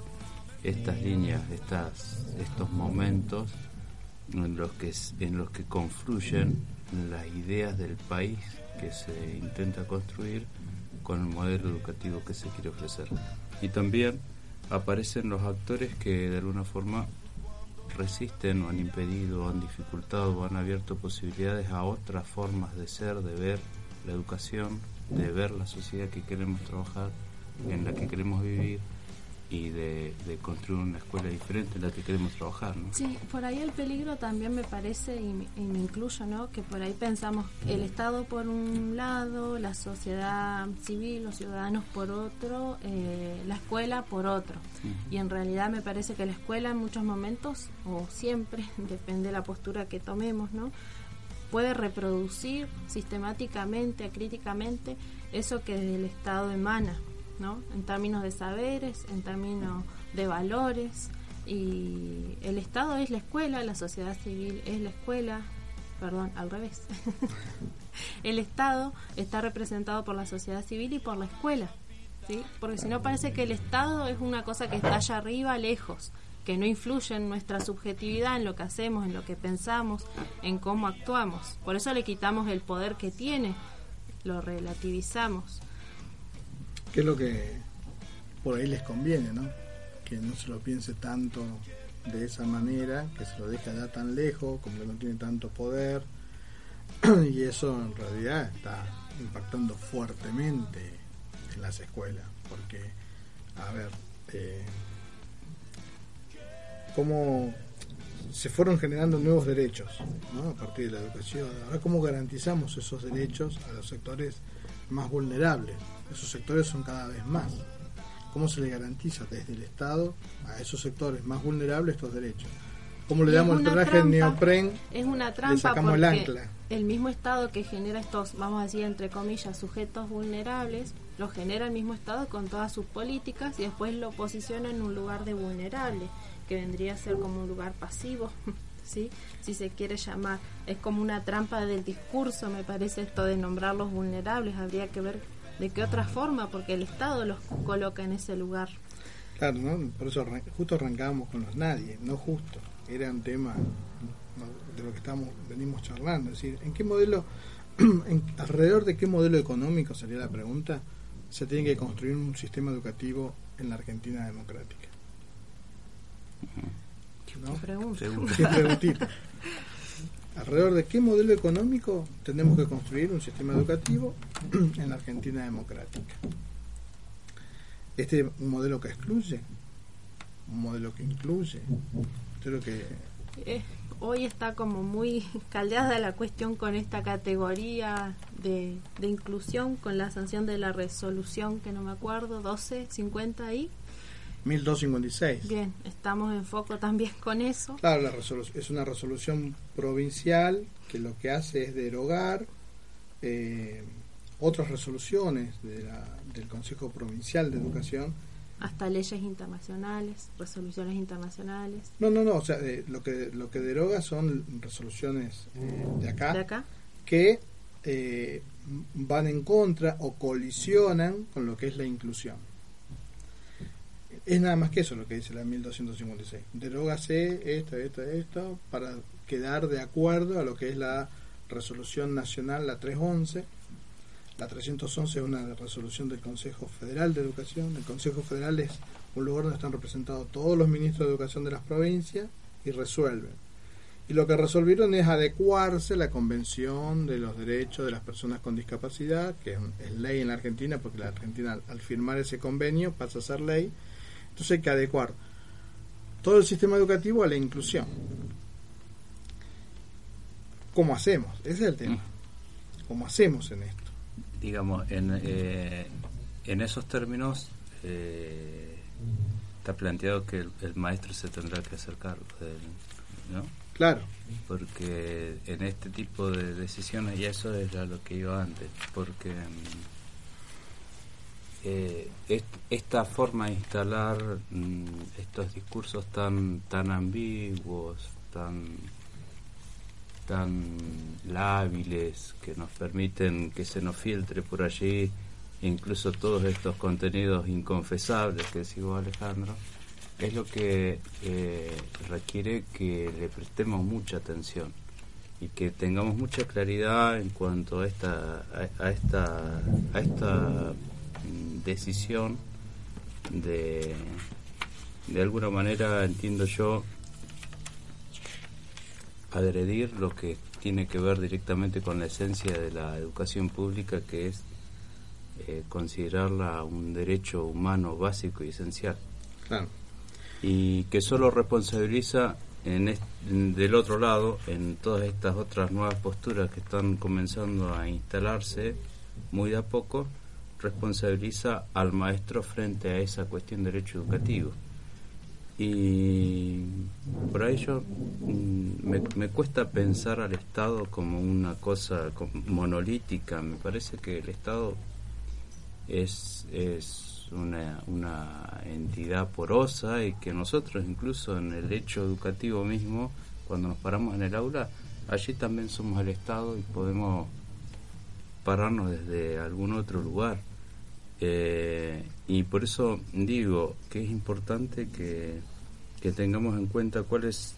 estas líneas, estas, estos momentos en los que, en los que confluyen las ideas del país que se intenta construir con el modelo educativo que se quiere ofrecer. Y también aparecen los actores que de alguna forma resisten o han impedido han dificultado o han abierto posibilidades a otras formas de ser, de ver la educación, de ver la sociedad que queremos trabajar, en la que queremos vivir y de, de construir una escuela diferente en la que queremos trabajar. ¿no? Sí, por ahí el peligro también me parece, y me, y me incluyo, ¿no? Que por ahí pensamos el Estado por un lado, la sociedad civil, los ciudadanos por otro, eh, la escuela por otro. Y en realidad me parece que la escuela en muchos momentos, o siempre, depende de la postura que tomemos, ¿no? Puede reproducir sistemáticamente, críticamente, eso que del Estado emana, ¿no? En términos de saberes, en términos de valores. Y el Estado es la escuela, la sociedad civil es la escuela, perdón, al revés. el Estado está representado por la sociedad civil y por la escuela, ¿sí? Porque si no parece que el Estado es una cosa que está allá arriba, lejos, que no influye en nuestra subjetividad, en lo que hacemos, en lo que pensamos, en cómo actuamos. Por eso le quitamos el poder que tiene, lo relativizamos. ¿Qué es lo que por ahí les conviene, no? Que no se lo piense tanto de esa manera, que se lo deje allá tan lejos, como que no tiene tanto poder. y eso en realidad está impactando fuertemente en las escuelas, porque, a ver, eh, cómo se fueron generando nuevos derechos ¿no? a partir de la educación. Ahora, ¿cómo garantizamos esos derechos a los sectores más vulnerables? Esos sectores son cada vez más. ¿Cómo se le garantiza desde el Estado a esos sectores más vulnerables estos derechos? ¿Cómo le damos el traje trampa. neopren? Es una Le trampa sacamos porque el ancla. el mismo Estado que genera estos, vamos a decir, entre comillas, sujetos vulnerables, lo genera el mismo Estado con todas sus políticas y después lo posiciona en un lugar de vulnerable, que vendría a ser como un lugar pasivo, ¿sí? Si se quiere llamar. Es como una trampa del discurso, me parece esto de nombrarlos vulnerables. Habría que ver de qué otra forma, porque el Estado los coloca en ese lugar. Claro, ¿no? Por eso arran- justo arrancábamos con los nadie, no justo. Era un tema ¿no? de lo que estamos venimos charlando. Es decir, ¿en qué modelo, en- alrededor de qué modelo económico, sería la pregunta, se tiene que construir un sistema educativo en la Argentina democrática? ¿No? Qué pregunta. Pregunta. Sí, preguntita. ¿Alrededor de qué modelo económico tenemos que construir un sistema educativo en la Argentina democrática? ¿Este un modelo que excluye? ¿Un modelo que incluye? Creo que Eh, hoy está como muy caldeada la cuestión con esta categoría de, de inclusión, con la sanción de la resolución, que no me acuerdo, 1250 ahí. 1256. Bien, estamos en foco también con eso. Claro, la es una resolución provincial que lo que hace es derogar eh, otras resoluciones de la- del Consejo Provincial de Educación Hasta leyes internacionales, resoluciones internacionales. No, no, no, o sea, eh, lo que lo que deroga son resoluciones eh, de acá De acá, que eh, van en contra o colisionan con lo que es la inclusión. Es nada más que eso lo que dice la 1256. Derógase esto, esto, esto para quedar de acuerdo a lo que es la resolución nacional, la 311. La 311 es una resolución del Consejo Federal de Educación. El Consejo Federal es un lugar donde están representados todos los ministros de educación de las provincias y resuelven. Y lo que resolvieron es adecuarse a la Convención de los Derechos de las Personas con Discapacidad, que es, ley en la Argentina, porque la Argentina al firmar ese convenio pasa a ser ley. Entonces hay que adecuar todo el sistema educativo a la inclusión. ¿Cómo hacemos? Ese es el tema. ¿Cómo hacemos en esto? digamos, en, eh, en esos términos eh, está planteado que el, el maestro se tendrá que hacer cargo de él, ¿no? Claro, Porque en este tipo de decisiones, y eso era lo que iba antes, porque mm, eh, est- esta forma de instalar mm, estos discursos tan, tan ambiguos, tan tan lábiles que nos permiten que se nos filtre por allí incluso todos estos contenidos inconfesables que decía Alejandro es lo que eh, requiere que le prestemos mucha atención y que tengamos mucha claridad en cuanto a esta a, esta a esta decisión de de alguna manera entiendo yo agredir lo que tiene que ver directamente con la esencia de la educación pública, que es eh, considerarla un derecho humano básico y esencial, claro. y que solo responsabiliza en est- en- del otro lado, en todas estas otras nuevas posturas que están comenzando a instalarse muy de a poco, responsabiliza al maestro frente a esa cuestión de derecho educativo. Y por ahí yo mm, me, cuesta pensar al Estado como una cosa monolítica. Me parece que el Estado es, es una, una entidad porosa y que nosotros incluso en el hecho educativo mismo, cuando nos paramos en el aula, allí también somos el Estado y podemos pararnos desde algún otro lugar. Eh, y por eso digo que es importante que, que tengamos en cuenta cuáles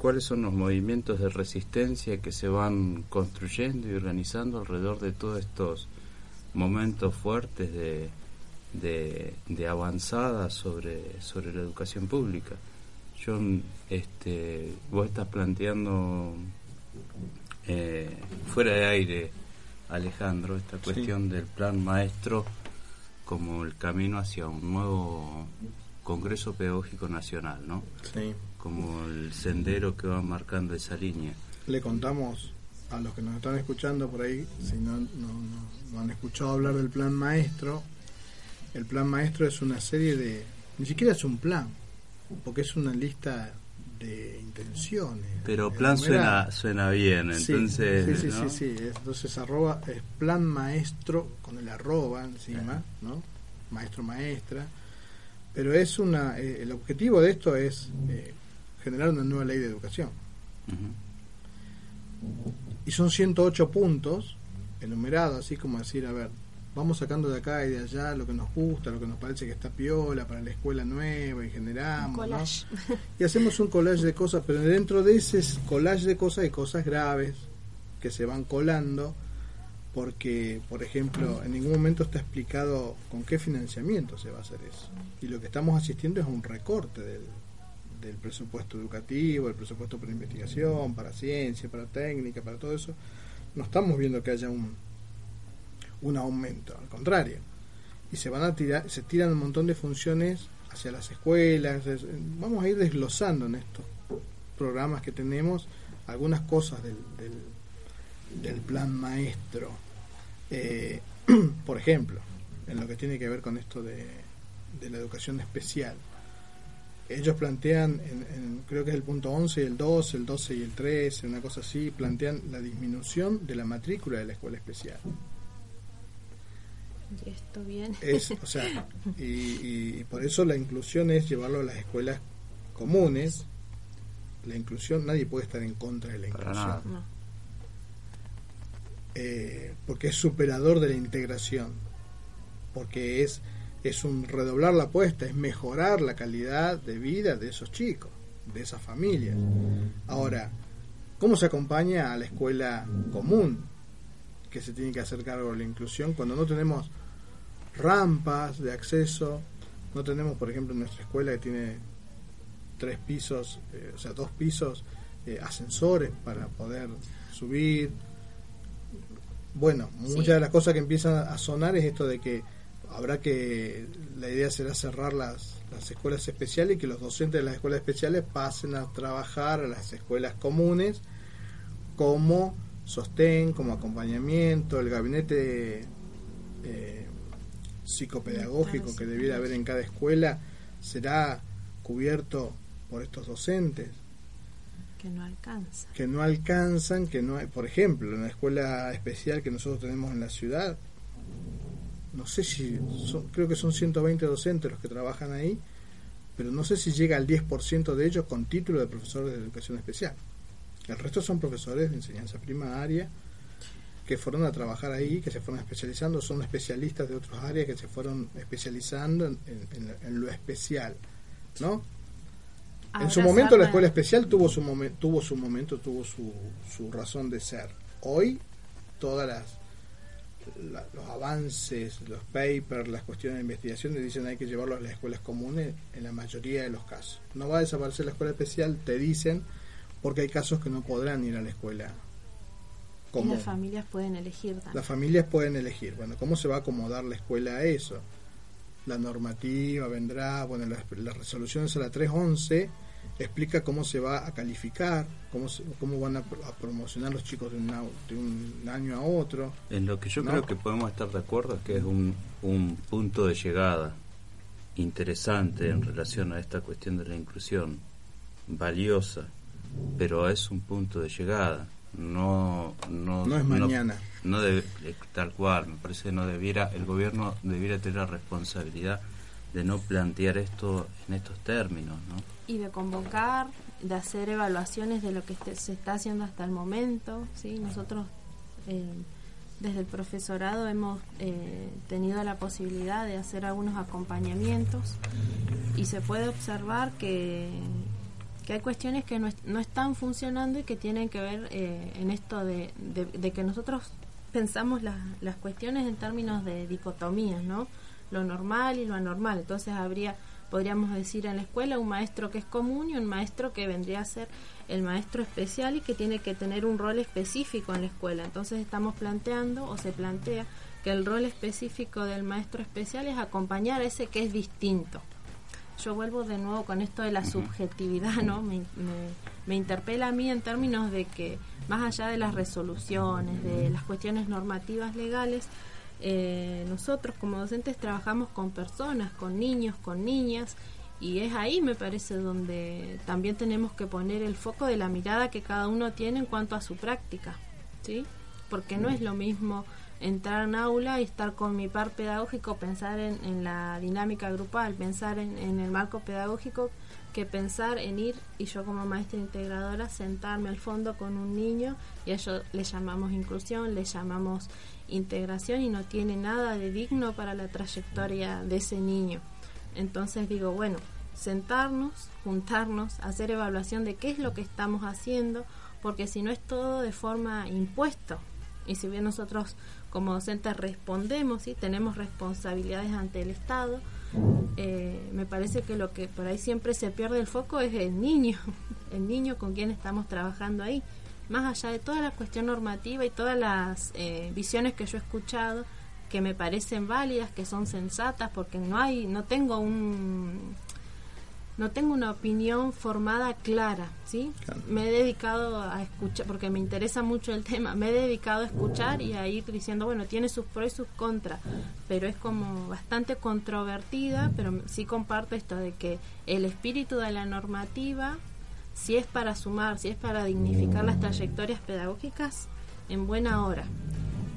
cuáles son los movimientos de resistencia que se van construyendo y organizando alrededor de todos estos momentos fuertes de, de, avanzada sobre, sobre la educación pública. Yo, este, vos estás planteando eh, fuera de aire, Alejandro, esta cuestión del plan maestro como el camino hacia un nuevo Congreso Pedagógico Nacional, ¿no? Sí. Como el sendero que va marcando esa línea. Le contamos a los que nos están escuchando por ahí, si no, no, no- no han escuchado hablar del plan maestro, el plan maestro es una serie de, ni siquiera es un plan, porque es una lista de intenciones. Pero plan suena, suena bien, entonces... Sí, sí, ¿no? sí, sí. Entonces arroba es plan maestro con el arroba encima, ¿no? Maestro, maestra. Pero es una, eh, el objetivo de esto es eh, generar una nueva ley de educación. Y son 108 puntos enumerados, así como decir, a ver, vamos sacando de acá y de allá lo que nos gusta, lo que nos parece que está piola para la escuela nueva y generamos. Y hacemos un collage de cosas, pero dentro de ese collage de cosas hay cosas graves que se van colando porque, por ejemplo, en ningún momento está explicado con qué financiamiento se va a hacer eso. Y lo que estamos asistiendo es a un recorte del, del presupuesto educativo, el presupuesto para investigación, para ciencia, para técnica, para todo eso. No estamos viendo que haya un, un aumento, al contrario. Y se van a tirar, se tiran un montón de funciones hacia las escuelas. es- vamos a ir desglosando en estos programas que tenemos algunas cosas del, del, plan maestro. Eh, por ejemplo, en lo que tiene que ver con esto de, de la educación especial. Ellos plantean, en- creo que es el punto 11 y el 12, el 12 y el 13, una cosa así, plantean la disminución de la matrícula de la escuela especial. Y esto viene. Es, o sea, y, y- y por eso la inclusión es llevarlo a las escuelas comunes. La inclusión, nadie puede estar en contra de la Para inclusión. No. eh, porque es superador de la integración, porque es, es un redoblar la apuesta, es mejorar la calidad de vida de esos chicos, de esas familias. Ahora, ¿cómo se acompaña a la escuela común que se tiene que hacer cargo de la inclusión cuando no tenemos rampas de acceso? No tenemos, por ejemplo, en nuestra escuela que tiene tres pisos, eh, o sea, dos pisos, eh, ascensores para poder subir, bueno, muchas de las cosas que empiezan a sonar es esto de que habrá que, la idea será cerrar las, las escuelas especiales y que los docentes de las escuelas especiales pasen a trabajar a las escuelas comunes como sostén, como acompañamiento, el gabinete eh, psicopedagógico que debiera haber en cada escuela será cubierto por estos docentes Que no alcanza. que no alcanzan, que no hay, por ejemplo, en la escuela especial que nosotros tenemos en la ciudad, no sé si, son- creo que son 120 docentes los que trabajan ahí, pero no sé si llega al 10% de ellos con título de profesores de educación especial. El resto son profesores de enseñanza primaria que fueron a trabajar ahí, que se fueron especializando, son especialistas de otras áreas que se fueron especializando en, en- en lo especial, ¿no? en su momento la escuela especial tuvo su momento tuvo su momento tuvo su, su razón de ser hoy todas las la- los avances los papers las cuestiones de investigación le dicen hay que llevarlo a las escuelas comunes en la mayoría de los casos no va a desaparecer la escuela especial te dicen porque hay casos que no podrán ir a la escuela Y común las familias pueden elegir también. las familias pueden elegir, bueno, ¿cómo se va a acomodar la escuela a eso? La normativa vendrá, bueno, las, las resoluciones a la 311 explica cómo se va a calificar, cómo, se- cómo van a, a promocionar los chicos de, una- de un año a otro. En lo que yo ¿No? creo que podemos estar de acuerdo es que es un, un punto de llegada interesante en relación a esta cuestión de la inclusión, valiosa, pero es un punto de llegada. No, no, No es mañana. No, debe- eh, tal cual, me parece que no debiera, el gobierno debiera tener la responsabilidad de no plantear esto en estos términos, ¿no? y de convocar, de hacer evaluaciones de lo que este- se está haciendo hasta el momento. ¿sí? Nosotros eh, desde el profesorado hemos eh, tenido la posibilidad de hacer algunos acompañamientos y se puede observar que, que hay cuestiones que no, no están funcionando y que tienen que ver eh, en esto de, de- de que nosotros pensamos las, las cuestiones en términos de dicotomías, ¿no? Lo normal y lo anormal. Entonces habría, podríamos decir en la escuela, un maestro que es común y un maestro que vendría a ser el maestro especial y que tiene que tener un rol específico en la escuela. Entonces estamos planteando o se plantea que el rol específico del maestro especial es acompañar a ese que es distinto. Yo vuelvo de nuevo con esto de la subjetividad, ¿no? Me, me, me interpela a mí en términos de que más allá de las resoluciones, de las cuestiones normativas legales, eh, nosotros como docentes trabajamos con personas, con niños, con niñas, Y es ahí, me parece, donde también tenemos que poner el foco de la mirada que cada uno tiene en cuanto a su práctica, ¿sí? Porque no es lo mismo entrar en aula y estar con mi par pedagógico, pensar en, en la dinámica grupal, pensar en, en el marco pedagógico, que pensar en ir y yo como maestra integradora sentarme al fondo con un niño y a ello le llamamos inclusión, le llamamos integración y no tiene nada de digno para la trayectoria de ese niño. Entonces digo, bueno, sentarnos, juntarnos, hacer evaluación de qué es lo que estamos haciendo, porque si no es todo de forma impuesto. Y si bien nosotros como docentes respondemos y tenemos responsabilidades ante el Estado, eh, me parece que lo que por ahí siempre se pierde el foco es el niño, el niño con quien estamos trabajando ahí. Más allá de toda la cuestión normativa y todas las eh, visiones que yo he escuchado, que me parecen válidas, que son sensatas, porque no hay, no tengo un no tengo una opinión formada clara, ¿sí? Me he dedicado a escuchar, porque me interesa mucho el tema, me he dedicado a escuchar y a ir diciendo, bueno, tiene sus pros y sus contras, pero es como bastante controvertida, pero sí comparto esto de que el espíritu de la normativa, si es para sumar, si es para dignificar las trayectorias pedagógicas, en buena hora.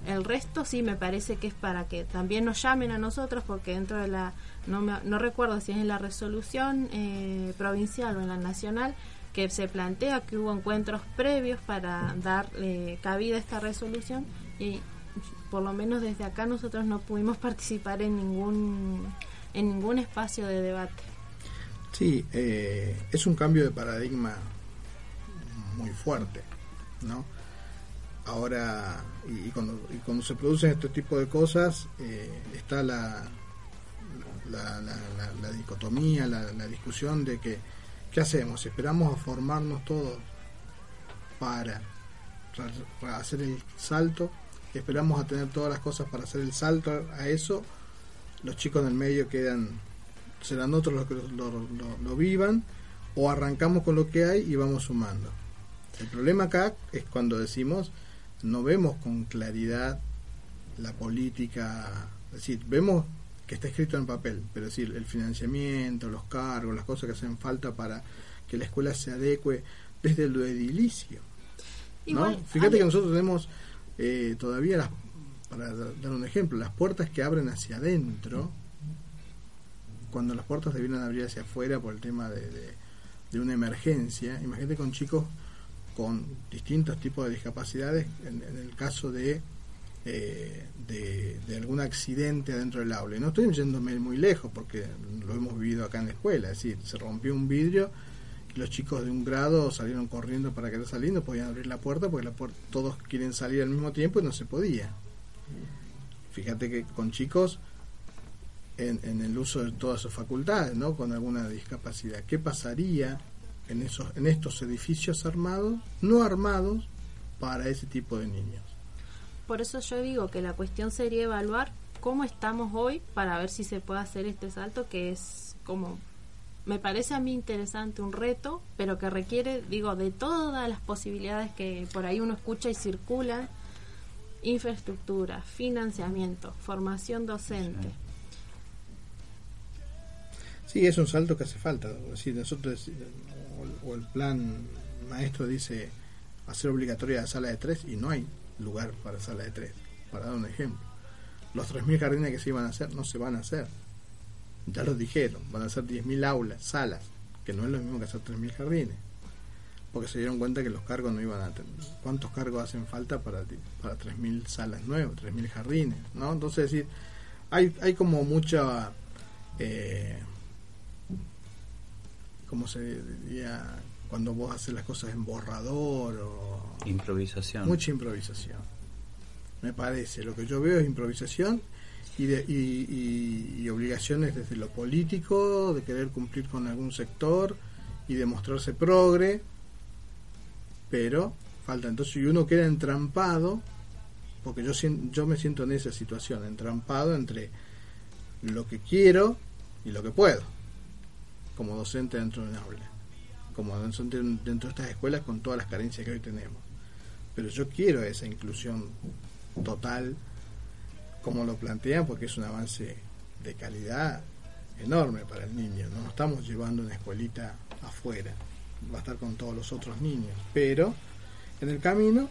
El resto sí me parece que es para que también nos llamen a nosotros, porque dentro de la no, no recuerdo si es en la resolución eh, provincial o en la nacional, que se plantea que hubo encuentros previos para dar cabida a esta resolución y por lo menos desde acá nosotros no pudimos participar en ningún en ningún espacio de debate. Sí, eh, es un cambio de paradigma muy fuerte, ¿no? Ahora, y, cuando, y cuando se producen este tipo de cosas, eh, está la, la, dicotomía, la, discusión de que, ¿qué hacemos? ¿Esperamos a formarnos todos para, hacer el salto? ¿Esperamos a tener todas las cosas para hacer el salto a eso? Los chicos en el medio quedan, serán otros los que lo, vivan, o arrancamos con lo que hay y vamos sumando. El problema acá es cuando decimos, no vemos con claridad la política, es decir, vemos que está escrito en papel, pero es decir, el financiamiento, los cargos, las cosas que hacen falta para que la escuela se adecue desde lo edilicio. ¿no? Fíjate que nosotros tenemos eh, todavía, las, para dar un ejemplo, las puertas que abren hacia adentro, cuando las puertas debieran abrir hacia afuera por el tema de, de, una emergencia, imagínate con chicos con distintos tipos de discapacidades, en el caso de eh, de, algún accidente adentro del aula. Y no estoy yéndome muy lejos porque lo hemos vivido acá en la escuela, es decir, se rompió un vidrio y los chicos de un grado salieron corriendo para querer salir, no podían abrir la puerta porque la puerta, todos quieren salir al mismo tiempo y no se podía. Fíjate que con chicos en, en el uso de todas sus facultades, ¿no? con alguna discapacidad, ¿qué pasaría en, esos, en estos edificios armados, no armados, para ese tipo de niños? por eso yo digo que la cuestión sería evaluar cómo estamos hoy para ver si se puede hacer este salto que es como me parece a mí interesante un reto pero que requiere digo de todas las posibilidades que por ahí uno escucha y circula infraestructura financiamiento formación docente sí es un salto que hace falta si nosotros o el plan maestro dice hacer obligatoria la sala de tres y no hay lugar para sala de tres, para dar un ejemplo. Los 3.000 jardines que se iban a hacer no se van a hacer. Ya lo dijeron, van a ser 10.000 aulas, salas, que no es lo mismo que hacer 3.000 jardines. Porque se dieron cuenta que los cargos no iban a tener. ¿Cuántos cargos hacen falta para, para 3.000 salas nuevas, 3.000 jardines? ¿no? Entonces, decir, hay, hay como mucha. Eh, ¿Cómo se diría? Cuando vos haces las cosas en borrador o Improvisación. Mucha improvisación. Me parece. Lo que yo veo es improvisación y, de, y, obligaciones desde lo político, de querer cumplir con algún sector y de mostrarse progre, pero falta. Entonces, si uno queda entrampado, porque yo, yo me siento en esa situación, entrampado entre lo que quiero y lo que puedo, como docente dentro de una aula, como docente dentro de estas escuelas con todas las carencias que hoy tenemos pero yo quiero esa inclusión total como lo plantean porque es un avance de calidad enorme para el niño. No estamos llevando una escuelita afuera, va a estar con todos los otros niños. Pero en el camino,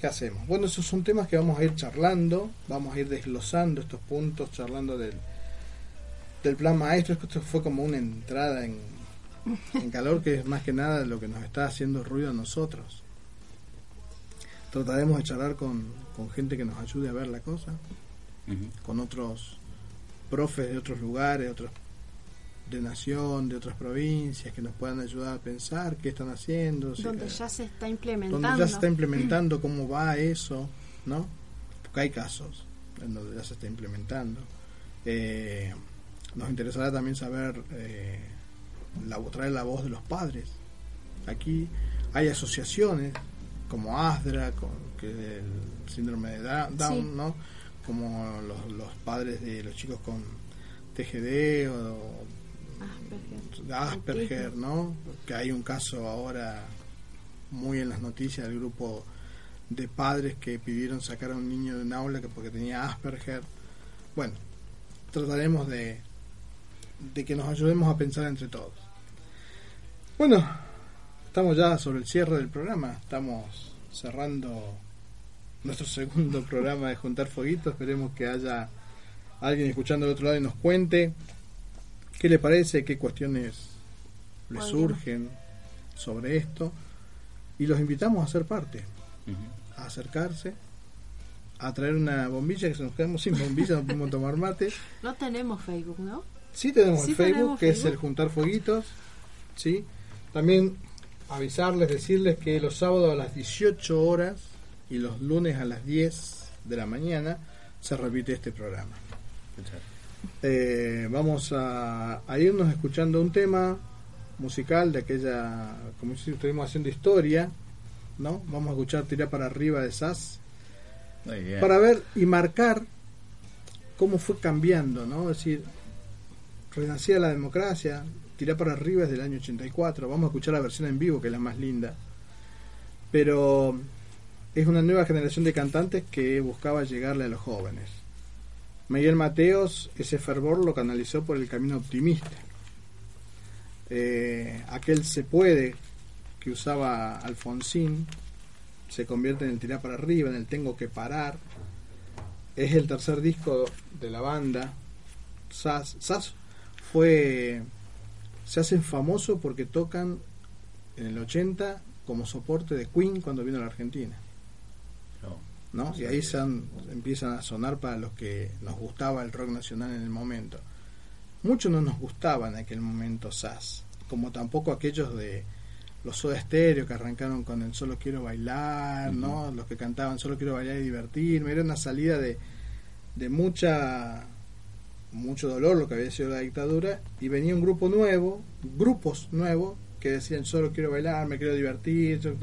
¿qué hacemos? Bueno, esos son temas que vamos a ir charlando, vamos a ir desglosando estos puntos, charlando del, del plan maestro. Esto fue como una entrada en, en calor que es más que nada lo que nos está haciendo ruido a nosotros. Trataremos de charlar con, con gente que nos ayude a ver la cosa, con otros profes de otros lugares, otros de nación, de otras provincias, que nos puedan ayudar a pensar qué están haciendo. si- Donde ya se está implementando. donde ya se está implementando cómo va eso, ¿no? Porque hay casos en donde ya se está implementando. Eh, nos interesará también saber, eh, la, traer la voz de los padres. Aquí hay asociaciones como ASDRA, con, que es el síndrome de Down, Sí. ¿no? Como los, los padres de los chicos con TGD o Asperger. ¿no? Que hay un caso ahora muy en las noticias del grupo de padres que pidieron sacar a un niño de un aula que porque tenía Asperger. Bueno, trataremos de, de que nos ayudemos a pensar entre todos. Bueno, estamos ya sobre el cierre del programa, estamos cerrando nuestro segundo programa de Juntar Fueguitos, esperemos que haya alguien escuchando del otro lado y nos cuente qué le parece, qué cuestiones le surgen sobre esto y los invitamos a ser parte, a acercarse, a traer una bombilla que se nos quedamos sin bombilla, no podemos tomar mate. No tenemos Facebook, ¿no? Sí tenemos Sí el Facebook, tenemos que es el Juntar Fueguitos, ¿sí? También avisarles, decirles que los sábados a las 18 horas y los lunes a las 10 de la mañana se repite este programa. Eh, vamos a, a irnos escuchando un tema musical de aquella, como si estuvimos haciendo historia, ¿no? Vamos a escuchar Tirar para arriba de SAS para ver y marcar cómo fue cambiando, ¿no? Es decir, renacía la democracia, tirar para arriba es del año 84, vamos a escuchar la versión en vivo que es la más linda, pero es una nueva generación de cantantes que buscaba llegarle a los jóvenes. Miguel Mateos ese fervor lo canalizó por el camino optimista. Eh, aquel se puede que usaba Alfonsín se convierte en el tirar para arriba, en el tengo que parar. Es el tercer disco de la banda. SAS, SAS fue se hacen famosos porque tocan en el 80 como soporte de Queen cuando vino a la Argentina. No. ¿no? Y ahí se han- empiezan a sonar para los que nos gustaba el rock nacional en el momento. Mucho no nos gustaba en aquel momento SAS, como tampoco aquellos de los Soda Stereo que arrancaron con el Solo Quiero Bailar, ¿no? Los que cantaban Solo Quiero Bailar y Divertirme. Era una salida de, de mucha mucho dolor lo que había sido la dictadura y venía un grupo nuevo, grupos nuevos que decían solo quiero bailar, me quiero divertir, yo-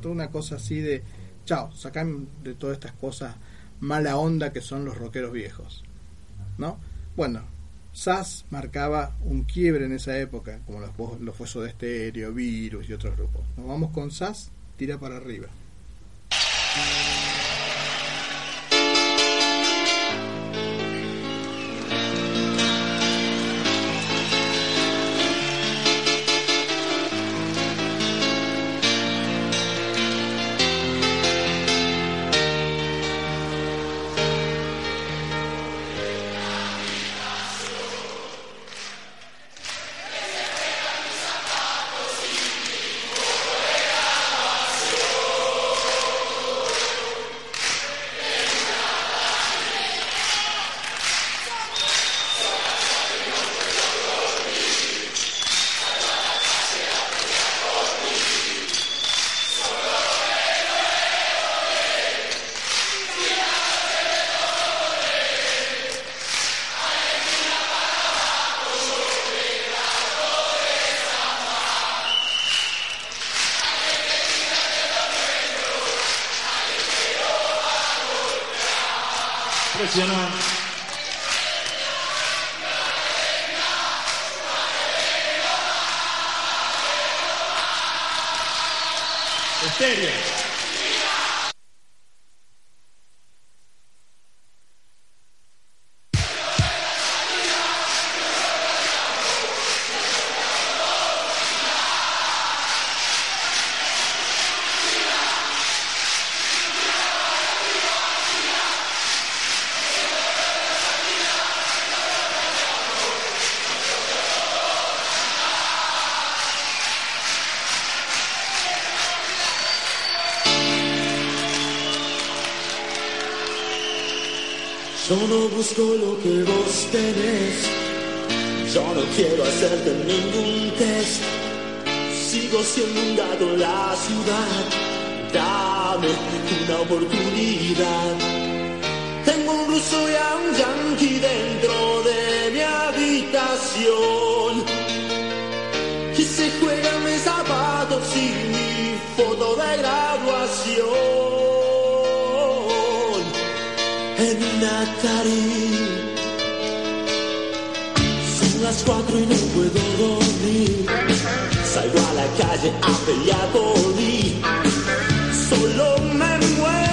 toda una cosa así de chao, sacan de todas estas cosas mala onda que son los rockeros viejos. ¿No? Bueno, SAS marcaba un quiebre en esa época, como los, los fue Soda Stereo, Virus y otros grupos. Nos vamos con SAS, tira para arriba. Impresionante. Estéreo. Busco lo que vos tenés. Yo no quiero hacerte ningún test. Sigo siendo un gato la ciudad. Dame una oportunidad. Tengo un ruso y un yankee dentro de mi habitación. Y no puedo dormir. Salgo a la calle a pelear por mí. Solo me muevo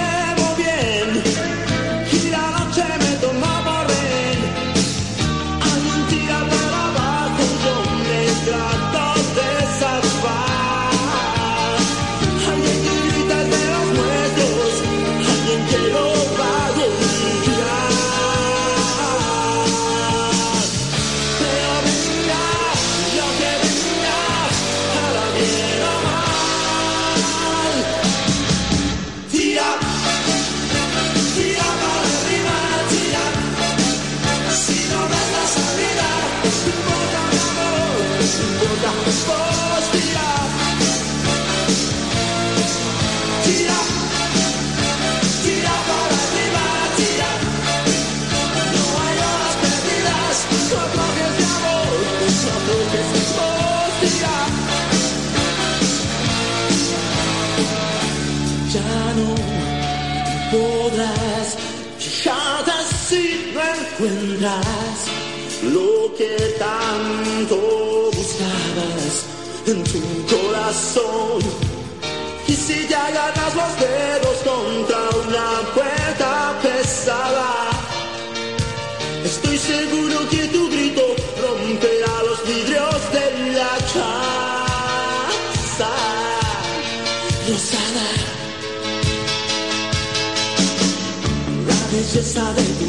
que tanto buscabas en tu corazón. Y si te agarras los dedos contra una puerta pesada, estoy seguro que tu grito romperá los vidrios de la casa rosada. La belleza de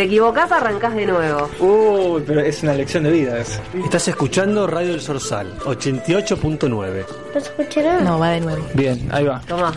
te equivocás, arrancás de nuevo. Uy, pero es una lección de vida eso. Estás escuchando Radio El Sorsal, 88.9. ¿Lo escucharon? No, va de nuevo. Bien, ahí va. Tomá.